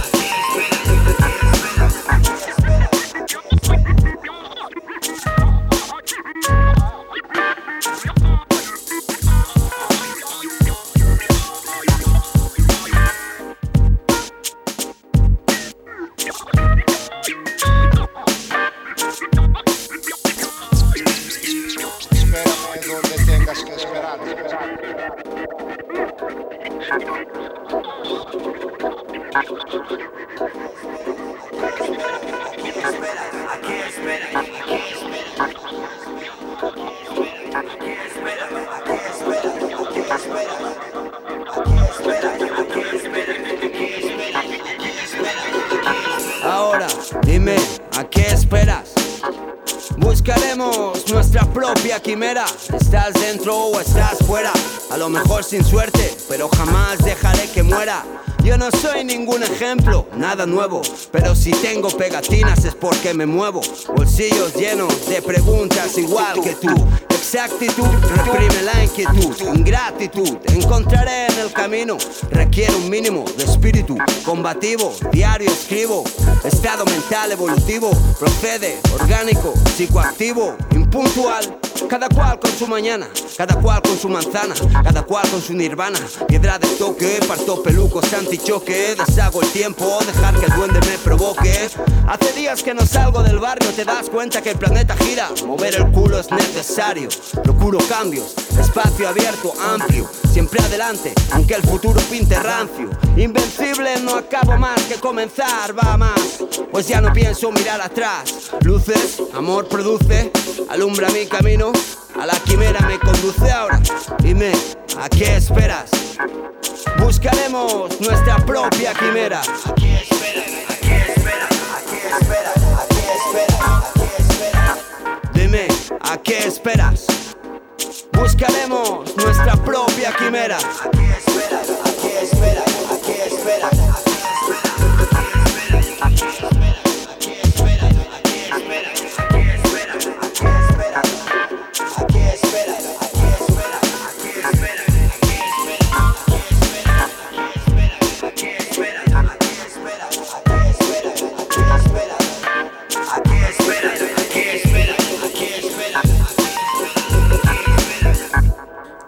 Ahora, dime, ¿a qué esperas? Buscaremos nuestra propia quimera. Estás dentro o estás fuera. A lo mejor sin suerte, pero jamás dejaré que muera. Yo no soy ningún ejemplo, nada nuevo, pero si tengo pegatinas es porque me muevo. Bolsillos llenos de preguntas igual que tú. Exactitud reprime la inquietud, ingratitud encontraré en el camino. Requiere un mínimo de espíritu combativo, diario escribo. Estado mental evolutivo, procede orgánico, psicoactivo, impuntual. Cada cual con su mañana, cada cual con su manzana, cada cual con su nirvana. Piedra de toque, parto pelucos antichoque, deshago el tiempo, dejar que el duende me provoque. Hace días que no salgo del barrio, te das cuenta que el planeta gira. Mover el culo es necesario, procuro cambios, espacio abierto, amplio, siempre adelante, aunque el futuro pinte rancio. Invencible, no acabo más que comenzar, va más, pues ya no pienso mirar atrás. Luces, amor produce, alumbra mi camino, a la quimera me conduce ahora. Dime, ¿a qué esperas? Buscaremos nuestra propia quimera. ¿A qué esperas? ¿A qué esperas? ¿A qué esperas? ¿A qué esperas? ¿A qué esperas? Dime, ¿a qué esperas? Buscaremos nuestra propia quimera. ¿A qué esperas? ¿A qué esperas? ¿A qué esperas?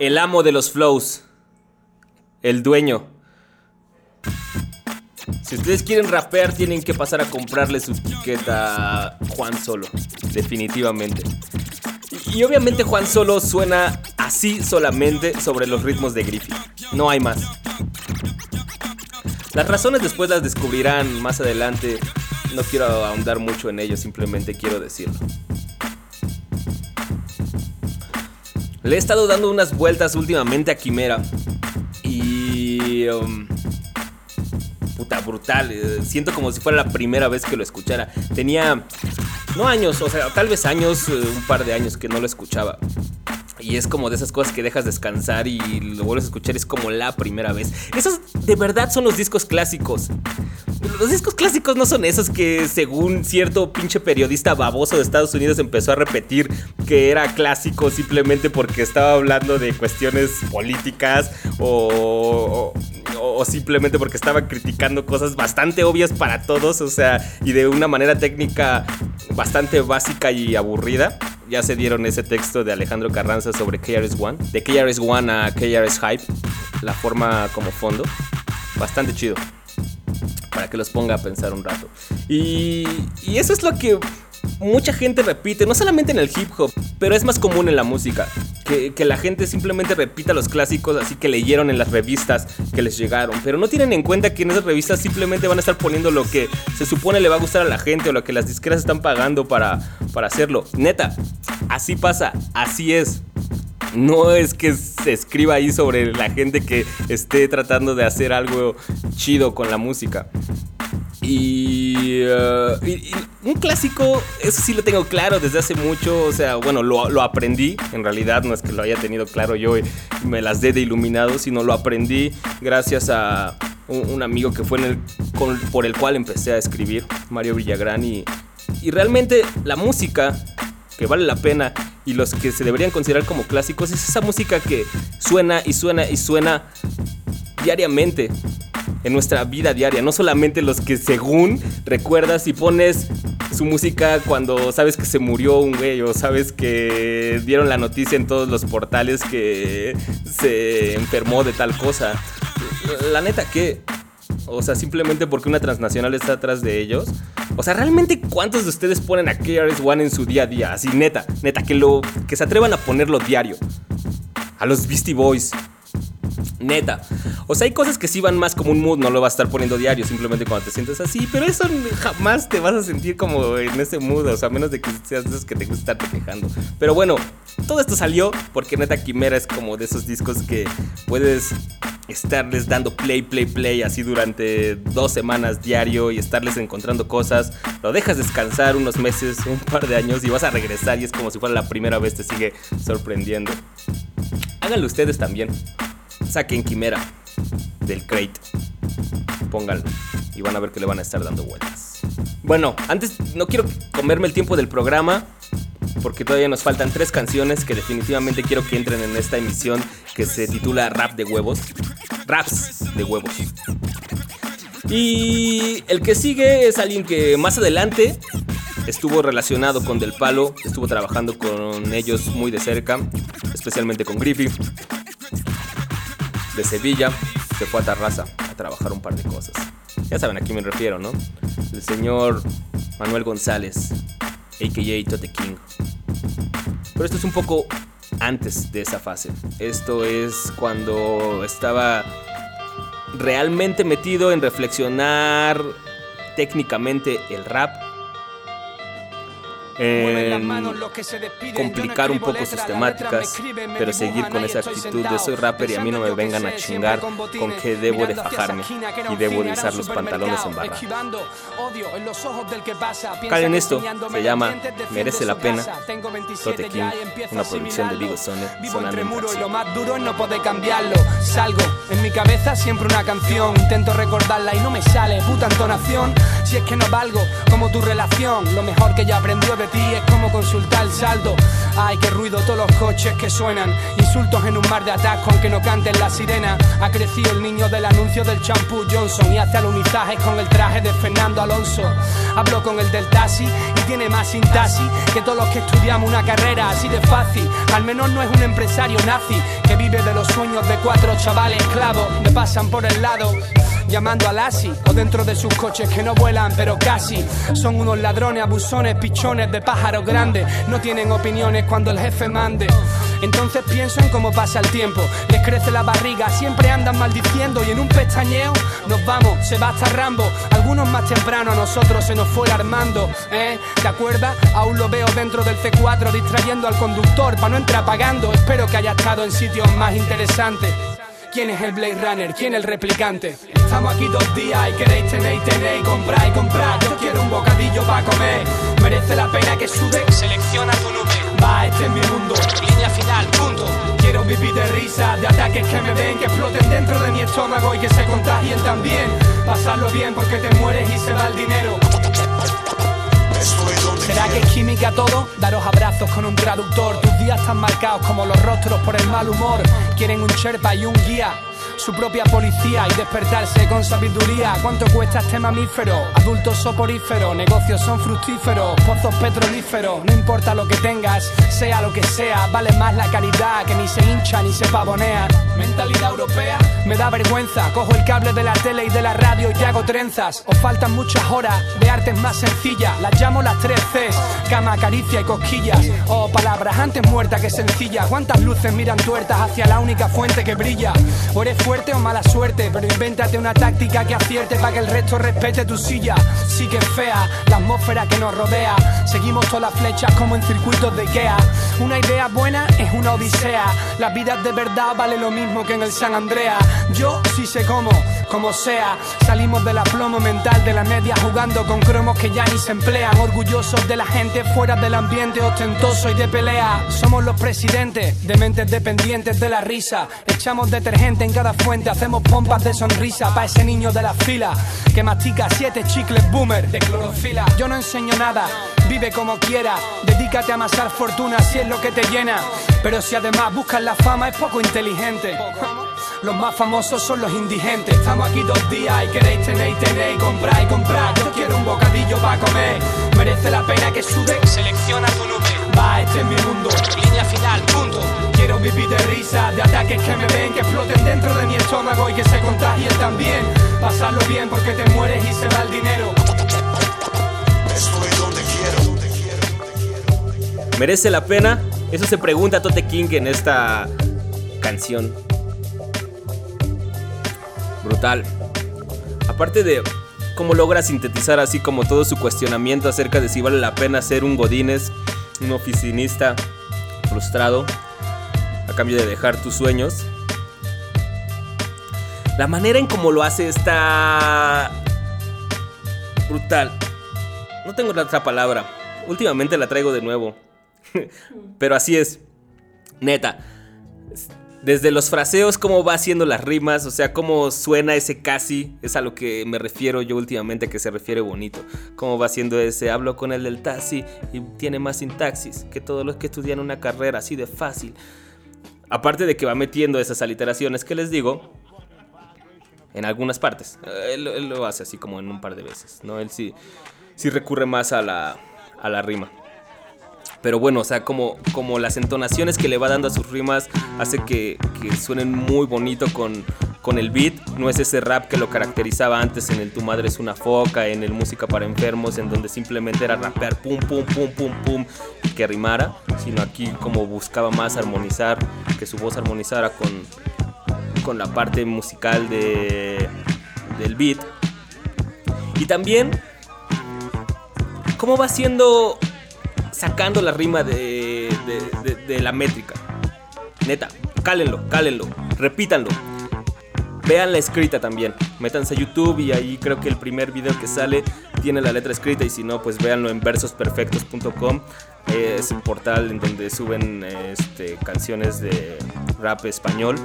El amo de los flows. El dueño. Si ustedes quieren rapear, tienen que pasar a comprarle su etiqueta a Juan Solo. Definitivamente. Y, obviamente Juan Solo suena así solamente sobre los ritmos de Griffith. No hay más. Las razones después las descubrirán más adelante. No quiero ahondar mucho en ello, simplemente quiero decirlo. Le he estado dando unas vueltas últimamente a Quimera. Y... um, puta, brutal. eh, Siento como si fuera la primera vez que lo escuchara. Tenía... No años, o sea, tal vez años, eh, un par de años que no lo escuchaba. Y es como de esas cosas que dejas descansar y lo vuelves a escuchar, es como la primera vez. Esos de verdad son los discos clásicos. Los discos clásicos no son esos que según cierto pinche periodista baboso de Estados Unidos empezó a repetir que era clásico simplemente porque estaba hablando de cuestiones políticas o, simplemente porque estaba criticando cosas bastante obvias para todos, o sea, y de una manera técnica bastante básica y aburrida. Ya se dieron ese texto de Alejandro Carranza sobre KRS-One, de KRS-One a KRS Hype, la forma como fondo. Bastante chido para que los ponga a pensar un rato. Y, eso es lo que mucha gente repite, no solamente en el hip hop, pero es más común en la música. Que, que la gente simplemente repita los clásicos así que leyeron en las revistas que les llegaron. Pero no tienen en cuenta que en esas revistas simplemente van a estar poniendo lo que se supone le va a gustar a la gente o lo que las disqueras están pagando para, para hacerlo. Neta, así pasa, así es. No es que se escriba ahí sobre la gente que esté tratando de hacer algo chido con la música. Y, eh, un clásico, eso sí lo tengo claro desde hace mucho. O sea, bueno, lo, aprendí. En realidad no es que lo haya tenido claro yo y me las dé de iluminado, sino lo aprendí gracias a un, amigo que fue por el cual empecé a escribir, Mario Villagrán. Y, y realmente la música que vale la pena y los que se deberían considerar como clásicos es esa música que suena y suena y suena diariamente en nuestra vida diaria, no solamente los que según recuerdas y pones su música cuando sabes que se murió un güey o sabes que dieron la noticia en todos los portales que se enfermó de tal cosa. La neta que o sea, simplemente porque una transnacional está atrás de ellos. O sea, realmente cuántos de ustedes ponen a KRS-One en su día a día, así neta, neta que lo que se atrevan a ponerlo diario. A los Beastie Boys. Neta. O sea, hay cosas que sí van más como un mood, no lo vas a estar poniendo diario, simplemente cuando te sientes así, pero eso jamás te vas a sentir como en ese mood, o sea, menos de que seas de esos que te gusta estarte quejando. Pero bueno, todo esto salió porque neta Quimera es como de esos discos que puedes estarles dando play, play, play así durante dos semanas diario y estarles encontrando cosas. Lo dejas descansar unos meses, un par de años y vas a regresar y es como si fuera la primera vez, te sigue sorprendiendo. Háganlo ustedes también. Saquen Quimera del crate. Pónganlo y van a ver que le van a estar dando vueltas. Bueno, antes no quiero comerme el tiempo del programa porque todavía nos faltan tres canciones que definitivamente quiero que entren en esta emisión que se titula Rap de huevos. Raps de huevos. Y el que sigue es alguien que más adelante estuvo relacionado con Del Palo, estuvo trabajando con ellos muy de cerca, especialmente con Griffey. De Sevilla, se fue a Tarraza a trabajar un par de cosas. Ya saben a quién me refiero, ¿no? El señor Manuel González, a.k.a. Tote King. Pero esto es un poco antes de esa fase. Esto es cuando estaba realmente metido en reflexionar técnicamente el rap. En complicar un poco sus temáticas, pero seguir con esa actitud de soy rapper y a mí no me vengan a chingar con que debo de fajarme y debo de usar los pantalones en barra. Callen esto, se llama Merece la Pena, Tote King, una producción de Vigo Sone, sonando en muro y lo más duro es no poder cambiarlo. Salgo en mi cabeza siempre una canción, intento recordarla y no me sale puta entonación. Si es que no valgo como tu relación, lo mejor que ya aprendió de es como consultar el saldo. Ay, qué ruido todos los coches que suenan, insultos en un mar de atasco aunque no canten la sirena. Ha crecido el niño del anuncio del champú Johnson y hace alunizajes con el traje de Fernando Alonso. Hablo con el del taxi y tiene más sintaxis que todos los que estudiamos una carrera así de fácil. Al menos no es un empresario nazi que vive de los sueños de cuatro chavales esclavos. Me pasan por el lado llamando al ASI o dentro de sus coches que no vuelan pero casi son unos ladrones, abusones, pichones de pájaros grandes no tienen opiniones cuando el jefe mande entonces pienso en cómo pasa el tiempo les crece la barriga, siempre andan maldiciendo y en un pestañeo nos vamos, se va hasta Rambo algunos más temprano a nosotros se nos fue Armando ¿eh? ¿te acuerdas? aún lo veo dentro del C4 distrayendo al conductor para no entrar pagando espero que haya estado en sitios más interesantes ¿Quién es el Blade Runner? ¿Quién el replicante? Estamos aquí dos días y queréis tener, comprar y comprar. Yo quiero un bocadillo para comer. Merece la pena que sube. Selecciona tu nube. Va, este es mi mundo. Línea final, punto. Quiero vivir de risa, de ataques que me den, que exploten dentro de mi estómago y que se contagien también. Pasarlo bien porque te mueres y se va el dinero. ¿Será que es química todo? Daros abrazos con un traductor. Tus días están marcados como los rostros por el mal humor. Quieren un sherpa y un guía. Su propia policía y despertarse con sabiduría. ¿Cuánto cuesta este mamífero? Adultos soporíferos, negocios son fructíferos, pozos petrolíferos. No importa lo que tengas, sea lo que sea, vale más la caridad que ni se hincha ni se pavonea. Mentalidad europea, me da vergüenza. Cojo el cable de la tele y de la radio y hago trenzas. Os faltan muchas horas de artes más sencillas. Las llamo las tres Cs: cama, caricia y cosquillas. Oh, palabras antes muertas que sencillas. ¿Cuántas luces miran tuertas hacia la única fuente que brilla? Fuerte o mala suerte, pero invéntate una táctica que acierte para que el resto respete tu silla. Sí que es fea la atmósfera que nos rodea. Seguimos todas las flechas como en circuitos de Ikea. Una idea buena es una odisea. Las vidas de verdad vale lo mismo que en el San Andrea. Yo sí sé cómo, como sea. Salimos del aplomo mental de la media jugando con cromos que ya ni se emplean. Orgullosos de la gente fuera del ambiente ostentoso y de pelea. Somos los presidentes de mentes dependientes de la risa. Echamos detergente en cada hacemos pompas de sonrisa para ese niño de la fila que mastica siete chicles boomer de clorofila. Yo no enseño nada, vive como quiera, dedícate a amasar fortuna si es lo que te llena. Pero si además buscas la fama es poco inteligente. Los más famosos son los indigentes. Estamos aquí dos días y queréis y comprar y comprar. Yo quiero un bocadillo para comer. Merece la pena que sube. ¿Merece la pena? Eso se pregunta Tote King en esta canción. Brutal. Aparte de cómo logra sintetizar así como todo su cuestionamiento acerca de si vale la pena ser un godines, un oficinista frustrado, a cambio de dejar tus sueños. La manera en cómo lo hace está brutal. No tengo la otra palabra. Últimamente la traigo de nuevo. Pero así es. Neta. Desde los fraseos, cómo va haciendo las rimas, o sea, cómo suena ese casi, es a lo que me refiero yo últimamente, que se refiere bonito. Cómo va haciendo ese, hablo con el del taxi y tiene más sintaxis que todos los que estudian una carrera así de fácil. Aparte de que va metiendo esas aliteraciones que les digo, en algunas partes. Él, él lo hace así como en un par de veces, ¿no? Él sí, sí recurre más a la, a la rima. Pero bueno, o sea, como, como las entonaciones que le va dando a sus rimas hace que, que suenen muy bonito con, con el beat. No es ese rap que lo caracterizaba antes en el Tu Madre es una foca, en el Música para Enfermos, en donde simplemente era rapear pum, pum, pum, pum, pum, y que rimara. Sino aquí como buscaba más armonizar, que su voz armonizara con, con la parte musical de, del beat. Y también cómo va siendo sacando la rima de, la métrica. Neta, cálenlo, cálenlo, repítanlo. Vean la escrita también. Métanse a YouTube y ahí creo que el primer video que sale tiene la letra escrita y si no, pues véanlo en versosperfectos.com. Es un portal en donde suben este, canciones de rap español.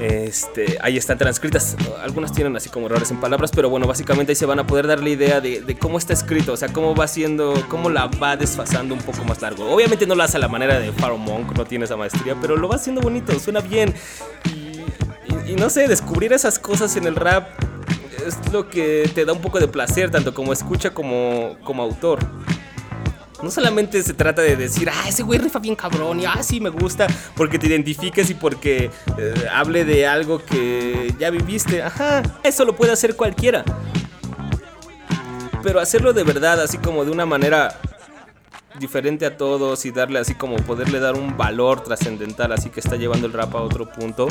Este, ahí están transcritas. Algunas tienen así como errores en palabras, pero bueno, básicamente ahí se van a poder dar la idea de, cómo está escrito, o sea, cómo va siendo, cómo la va desfasando un poco más largo. Obviamente no lo hace a la manera de Pharaoh Monk, no tiene esa maestría, pero lo va haciendo bonito, suena bien. Y, y, y no sé, descubrir esas cosas en el rap es lo que te da un poco de placer, tanto como escucha como, como autor. No solamente se trata de decir, ah, ese güey rifa bien cabrón y ah, sí me gusta, porque te identifiques y porque eh, hable de algo que ya viviste. Ajá, eso lo puede hacer cualquiera. Pero hacerlo de verdad, así como de una manera diferente a todos y darle así como poderle dar un valor trascendental, así que está llevando el rap a otro punto,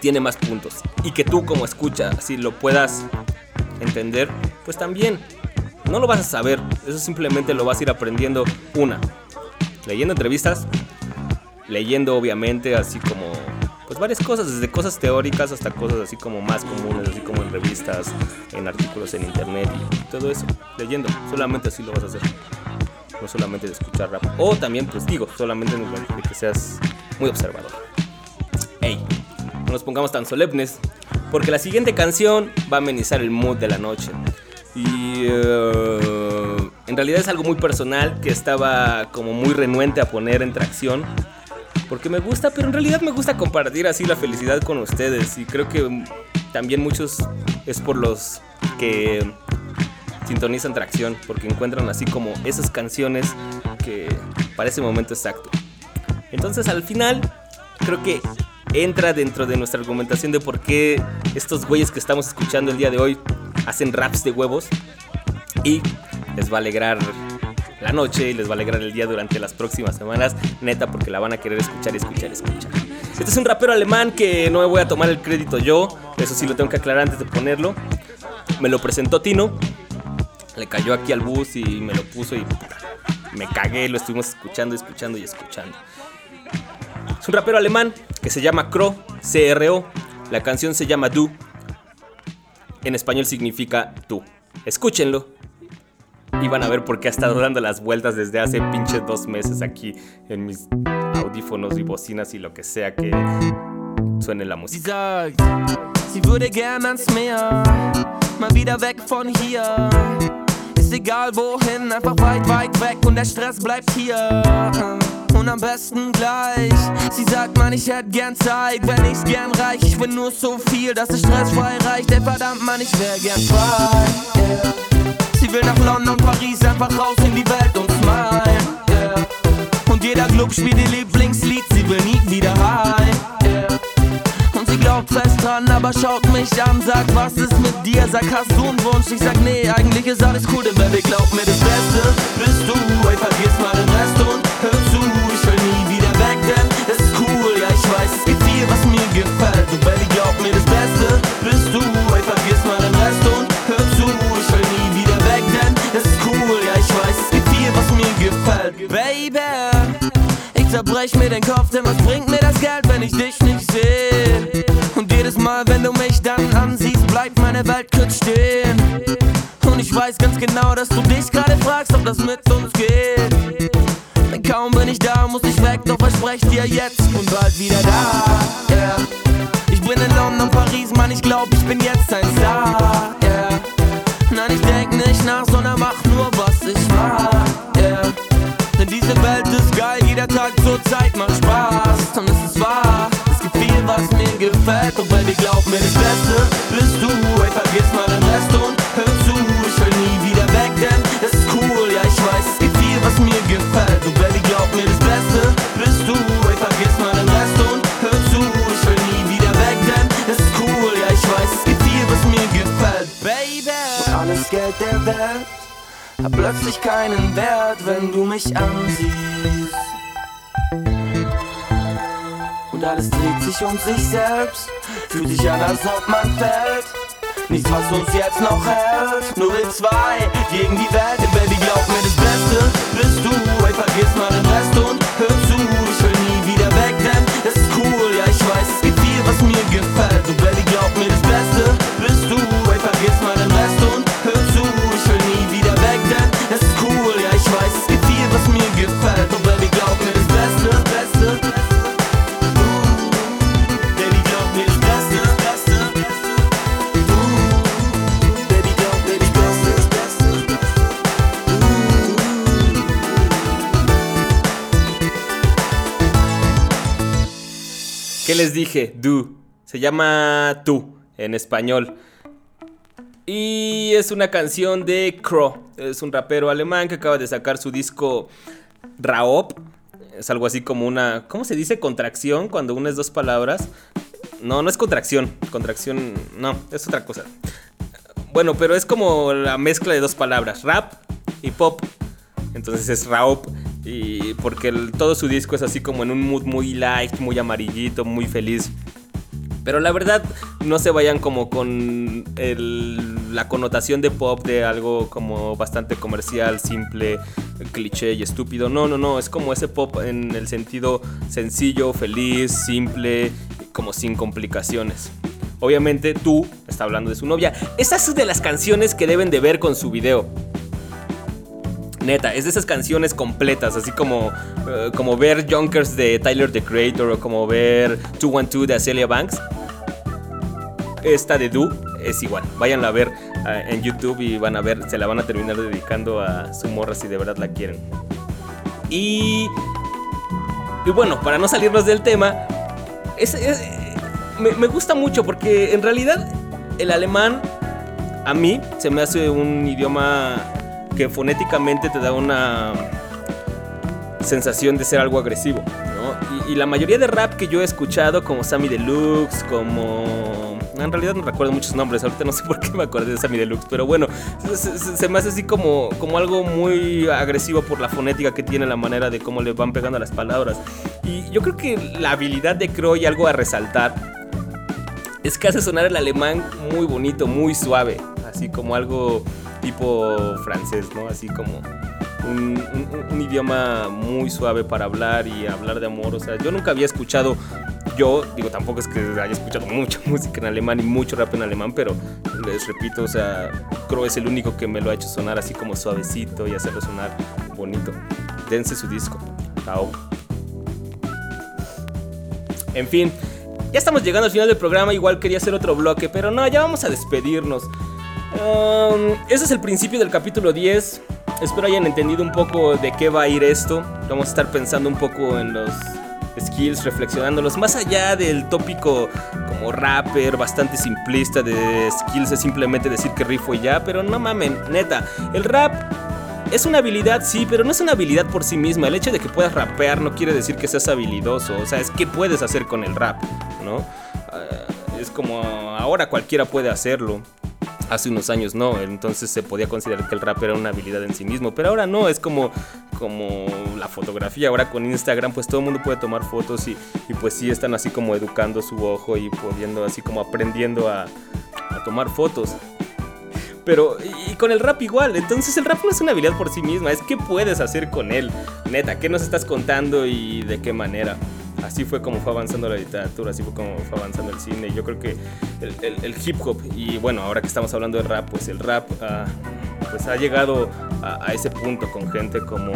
tiene más puntos. Y que tú como escucha, si lo puedas entender, pues también no lo vas a saber, eso simplemente lo vas a ir aprendiendo una, leyendo entrevistas, leyendo obviamente así como pues varias cosas, desde cosas teóricas hasta cosas así como más comunes, así como en revistas, en artículos en internet y todo eso, leyendo, solamente así lo vas a hacer. No solamente de escuchar rap. O también, pues digo, solamente de que seas muy observador. Ey, no nos pongamos tan solemnes, porque la siguiente canción va a amenizar el mood de la noche. Y uh, en realidad es algo muy personal que estaba como muy renuente a poner en tracción. Porque me gusta, pero en realidad me gusta compartir así la felicidad con ustedes. Y creo que también muchos es por los que sintonizan tracción. Porque encuentran así como esas canciones que para ese momento exacto. Entonces al final creo que entra dentro de nuestra argumentación de por qué estos güeyes que estamos escuchando el día de hoy hacen raps de huevos y les va a alegrar la noche y les va a alegrar el día durante las próximas semanas, neta, porque la van a querer escuchar, escuchar, escuchar. Este es un rapero alemán que no me voy a tomar el crédito yo, eso sí lo tengo que aclarar antes de ponerlo. Me lo presentó Tino, le cayó aquí al bus y me lo puso y me cagué, lo estuvimos escuchando, escuchando y escuchando. Es un rapero alemán que se llama Cro, C-R-O. La canción se llama Du. En español significa tú. Escúchenlo. Y van a ver por qué ha estado dando las vueltas desde hace pinches dos meses aquí en mis audífonos y bocinas y lo que sea que suene la música. Sie würde gern ans Meer, mal wieder weg von hier. Ist egal wohin, einfach weit, weit weg und der Stress bleibt hier. Und am besten gleich. Sie sagt, man, ich hätte gern Zeit, wenn ich's gern reich. Ich will nur so viel, dass es stressfrei reicht. Ey, verdammt, man, ich wär gern frei. Sie will nach London, Paris, einfach raus in die Welt und smile. Und jeder Club spielt ihr Lieblingslied, sie will nie wieder heim. Und sie glaubt fest dran, aber schaut mich an, sagt, was ist mit dir? Sag, hast du einen Wunsch? Ich sag, nee, eigentlich ist alles cool, denn Baby, glaub mir, das Beste bist du. Ey, vergiss mal den brech mir den Kopf, denn was bringt mir das Geld, wenn ich dich nicht seh? Und jedes Mal, wenn du mich dann ansiehst, bleibt meine Welt kurz stehen. Und ich weiß ganz genau, dass du dich gerade fragst, ob das mit uns geht. Denn kaum bin ich da, muss ich weg, doch verspreche dir jetzt und bald wieder da. Yeah. Ich bin in London, Paris, Mann, ich glaub, ich bin jetzt ein Star. Gefällt. Doch Baby, glaub mir, das Beste bist du. Ey, vergiss mal den Rest und hör zu. Ich will nie wieder weg, denn es ist cool. Ja, ich weiß, es gibt viel, was mir gefällt. Und Baby, glaub mir, das Beste bist du. Ey, vergiss mal den Rest und hör zu. Ich will nie wieder weg, denn es ist cool. Ja, ich weiß, es gibt viel, was mir gefällt. Baby, und alles Geld der Welt hat plötzlich keinen Wert, wenn du mich ansiehst. Und alles dreht sich um sich selbst, fühlt sich an, als ob man fällt. Nichts, was uns jetzt noch hält, nur wir zwei gegen die Welt. Und Baby, glaub mir, das Beste bist du. Ey, vergiss mal den Rest und les dije? Du. Se llama Tú en español. Y es una canción de Crow. Es un rapero alemán que acaba de sacar su disco Raop. Es algo así como una. ¿Cómo se dice? Contracción cuando unes dos palabras. No, no es contracción. Contracción. No, es otra cosa. Bueno, pero es como la mezcla de dos palabras: rap y pop. Entonces es Raop. Y porque todo su disco es así como en un mood muy light, muy amarillito, muy feliz. Pero la verdad, no se vayan como con la connotación de pop de algo como bastante comercial, simple, cliché y estúpido. No, no, no, es como ese pop en el sentido sencillo, feliz, simple, como sin complicaciones. Obviamente tú está hablando de su novia. Esa es de las canciones que deben de ver con su video. Neta, es de esas canciones completas, así como, eh, como ver Junkers de Tyler the Creator o como ver 212 de Acelia Banks. Esta de Do es igual. Váyanla a ver eh, en YouTube y van a ver, se la van a terminar dedicando a su morra si de verdad la quieren. Y. Y bueno, para no salirnos del tema, es- me, me gusta mucho porque en realidad el alemán a mí se me hace un idioma que fonéticamente te da una sensación de ser algo agresivo, ¿no? Y, la mayoría de rap que yo he escuchado, como Sammy Deluxe, como... En realidad no recuerdo muchos nombres, ahorita no sé por qué me acordé de Sammy Deluxe, pero bueno, se, me hace así como, como algo muy agresivo por la fonética que tiene, la manera de cómo le van pegando las palabras. Y yo creo que la habilidad de Crow y algo a resaltar es que hace sonar el alemán muy bonito, muy suave, así como algo tipo francés, ¿no? Así como un, un- idioma muy suave para hablar y hablar de amor. O sea, yo nunca había escuchado, yo digo, tampoco es que haya escuchado mucha música en alemán y mucho rap en alemán, pero les repito, o sea, Crow es el único que me lo ha hecho sonar así como suavecito y hacerlo sonar bonito. Dense su disco. Chao. En fin, ya estamos llegando al final del programa. Igual quería hacer otro bloque, pero no, ya vamos a despedirnos. Um, ese es el principio del capítulo 10. Espero hayan entendido un poco de qué va a ir esto. Vamos a estar pensando un poco en los skills, reflexionándolos. Más allá del tópico como rapper, bastante simplista de skills, es simplemente decir que rifo y ya. Pero no mamen, neta, el rap es una habilidad, sí, pero no es una habilidad por sí misma. El hecho de que puedas rapear no quiere decir que seas habilidoso. O sea, es que puedes hacer con el rap, Ah, es como ahora cualquiera puede hacerlo. Hace unos años no, entonces se podía considerar que el rap era una habilidad en sí mismo, pero ahora no, es como, como la fotografía, ahora con Instagram pues todo el mundo puede tomar fotos y, pues sí están así como educando su ojo y pudiendo así como aprendiendo a, a tomar fotos. Pero, y con el rap igual. Entonces, el rap no es una habilidad por sí misma. Es qué puedes hacer con él. Neta, ¿qué nos estás contando y de qué manera? Así fue como fue avanzando la literatura, así fue como fue avanzando el cine. Yo creo que el, el- el hip hop, y bueno, ahora que estamos hablando de rap, pues el rap ah, pues ha llegado a, a ese punto con gente como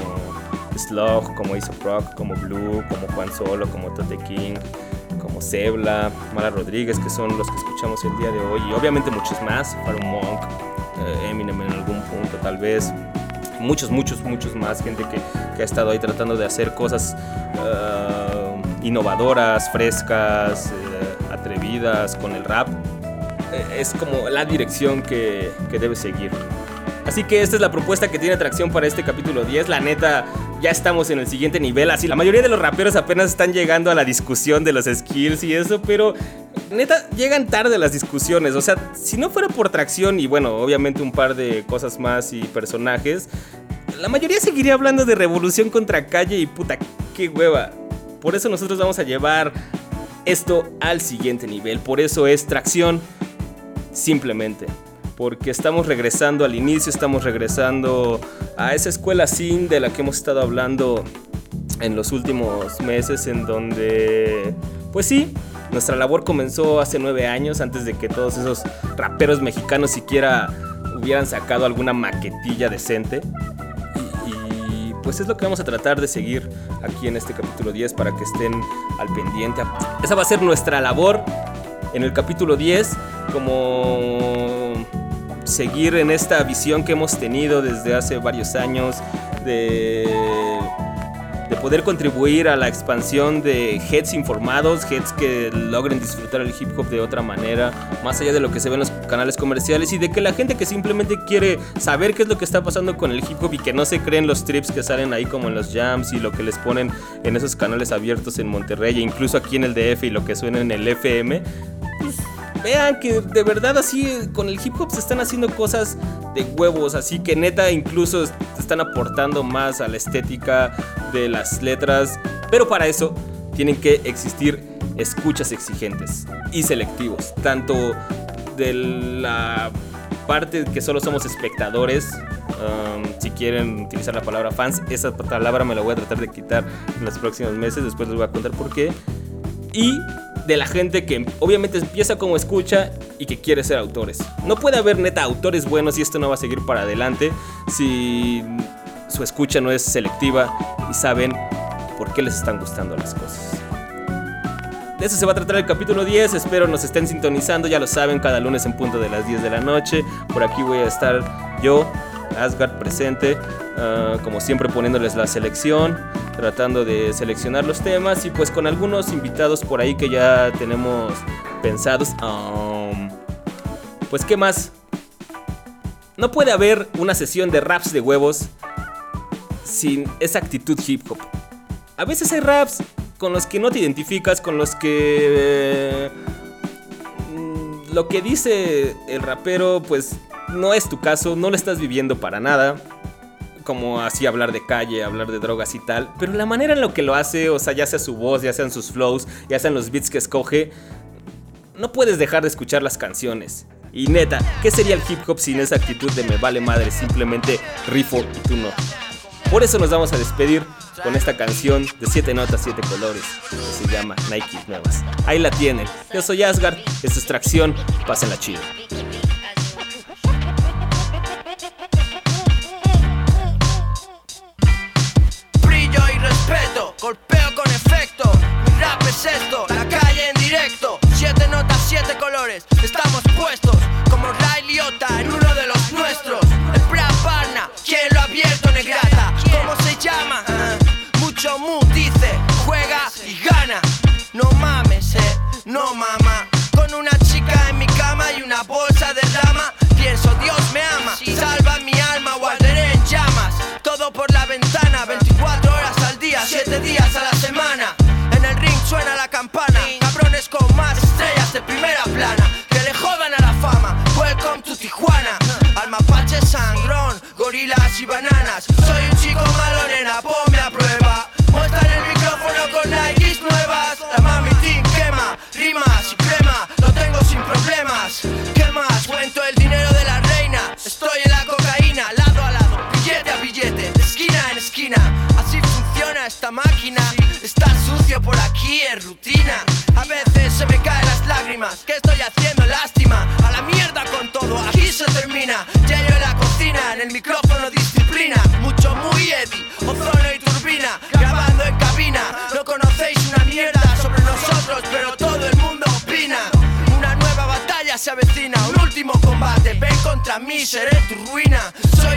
Slug, como Aesop Rock, como Blue, como Juan Solo, como Tote King, como Zebla, Mara Rodríguez, que son los que escuchamos el día de hoy, y obviamente muchos más, Pharoah Monk, eh, Eminem en algún punto tal vez, muchos, muchos, muchos más, gente que, que ha estado ahí tratando de hacer cosas eh, innovadoras, frescas, eh, atrevidas con el rap. Eh, es como la dirección que, que debe seguir. Así que esta es la propuesta que tiene atracción para este capítulo 10. La neta, ya estamos en el siguiente nivel. Así, la mayoría de los raperos apenas están llegando a la discusión de los skills y eso, pero neta, llegan tarde las discusiones. O sea, si no fuera por tracción y bueno, obviamente un par de cosas más y personajes, la mayoría seguiría hablando de revolución contra calle y puta, qué hueva. Por eso nosotros vamos a llevar esto al siguiente nivel. Por eso es tracción simplemente. Porque estamos regresando al inicio, estamos regresando a esa escuela sin de la que hemos estado hablando en los últimos meses, en donde, pues sí, nuestra labor comenzó hace nueve años, antes de que todos esos raperos mexicanos siquiera hubieran sacado alguna maquetilla decente. Pues es lo que vamos a tratar de seguir aquí en este capítulo 10 para que estén al pendiente. Esa va a ser nuestra labor en el capítulo 10, como seguir en esta visión que hemos tenido desde hace varios años de, de poder contribuir a la expansión de heads informados, heads que logren disfrutar el hip hop de otra manera, más allá de lo que se ve en los canales comerciales y de que la gente que simplemente quiere saber qué es lo que está pasando con el hip hop y que no se creen los trips que salen ahí como en los jams y lo que les ponen en esos canales abiertos en Monterrey e incluso aquí en el DF y lo que suena en el FM, pues, vean que de verdad así con el hip hop se están haciendo cosas de huevos, así que neta incluso están aportando más a la estética de las letras, pero para eso tienen que existir escuchas exigentes y selectivos, tanto de la parte que solo somos espectadores, um, si quieren utilizar la palabra fans, esa palabra me la voy a tratar de quitar en los próximos meses, después les voy a contar por qué, y de la gente que obviamente empieza como escucha y que quiere ser autores. No puede haber neta autores buenos y esto no va a seguir para adelante si su escucha no es selectiva y saben por qué les están gustando las cosas. De eso se va a tratar el capítulo 10, espero nos estén sintonizando, ya lo saben, cada lunes en punto de las 10 de la noche. Por aquí voy a estar yo, Asgard presente, uh, como siempre poniéndoles la selección, tratando de seleccionar los temas y pues con algunos invitados por ahí que ya tenemos pensados. Um, pues qué más, no puede haber una sesión de raps de huevos sin esa actitud hip hop. A veces hay raps con los que no te identificas, con los que... Eh, lo que dice el rapero pues no es tu caso, no lo estás viviendo para nada. Como así hablar de calle, hablar de drogas y tal. Pero la manera en lo que lo hace, o sea, ya sea su voz, ya sean sus flows, ya sean los beats que escoge, no puedes dejar de escuchar las canciones. Y neta, ¿qué sería el hip hop sin esa actitud de me vale madre? Simplemente rifo y tú no. Por eso nos vamos a despedir con esta canción de 7 notas, 7 colores, que se llama Nike Nuevas. Ahí la tienen. Yo soy Asgard, es extracción, pásenla chido. Brillo y respeto, golpeo con efecto. Mi rap es esto, la calle en directo. Siete notas, siete colores, estamos puestos como Ray Liotta en uno 7 días a la semana. En el ring suena la campana, cabrones con más estrellas de primera plana. Que le jodan a la fama, welcome to Tijuana. Al mapache sangrón, gorilas y bananas. Soy un chico malo, rutina. A veces se me caen las lágrimas, ¿qué estoy haciendo? Lástima. A la mierda con todo, aquí se termina. Ya yo en la cocina, en el micrófono disciplina. Mucho muy Eddie, ozono y turbina. Grabando en cabina, no conocéis una mierda sobre nosotros, pero todo el mundo opina. Una nueva batalla se avecina, un último combate. Ven contra mí, seré tu ruina. Soy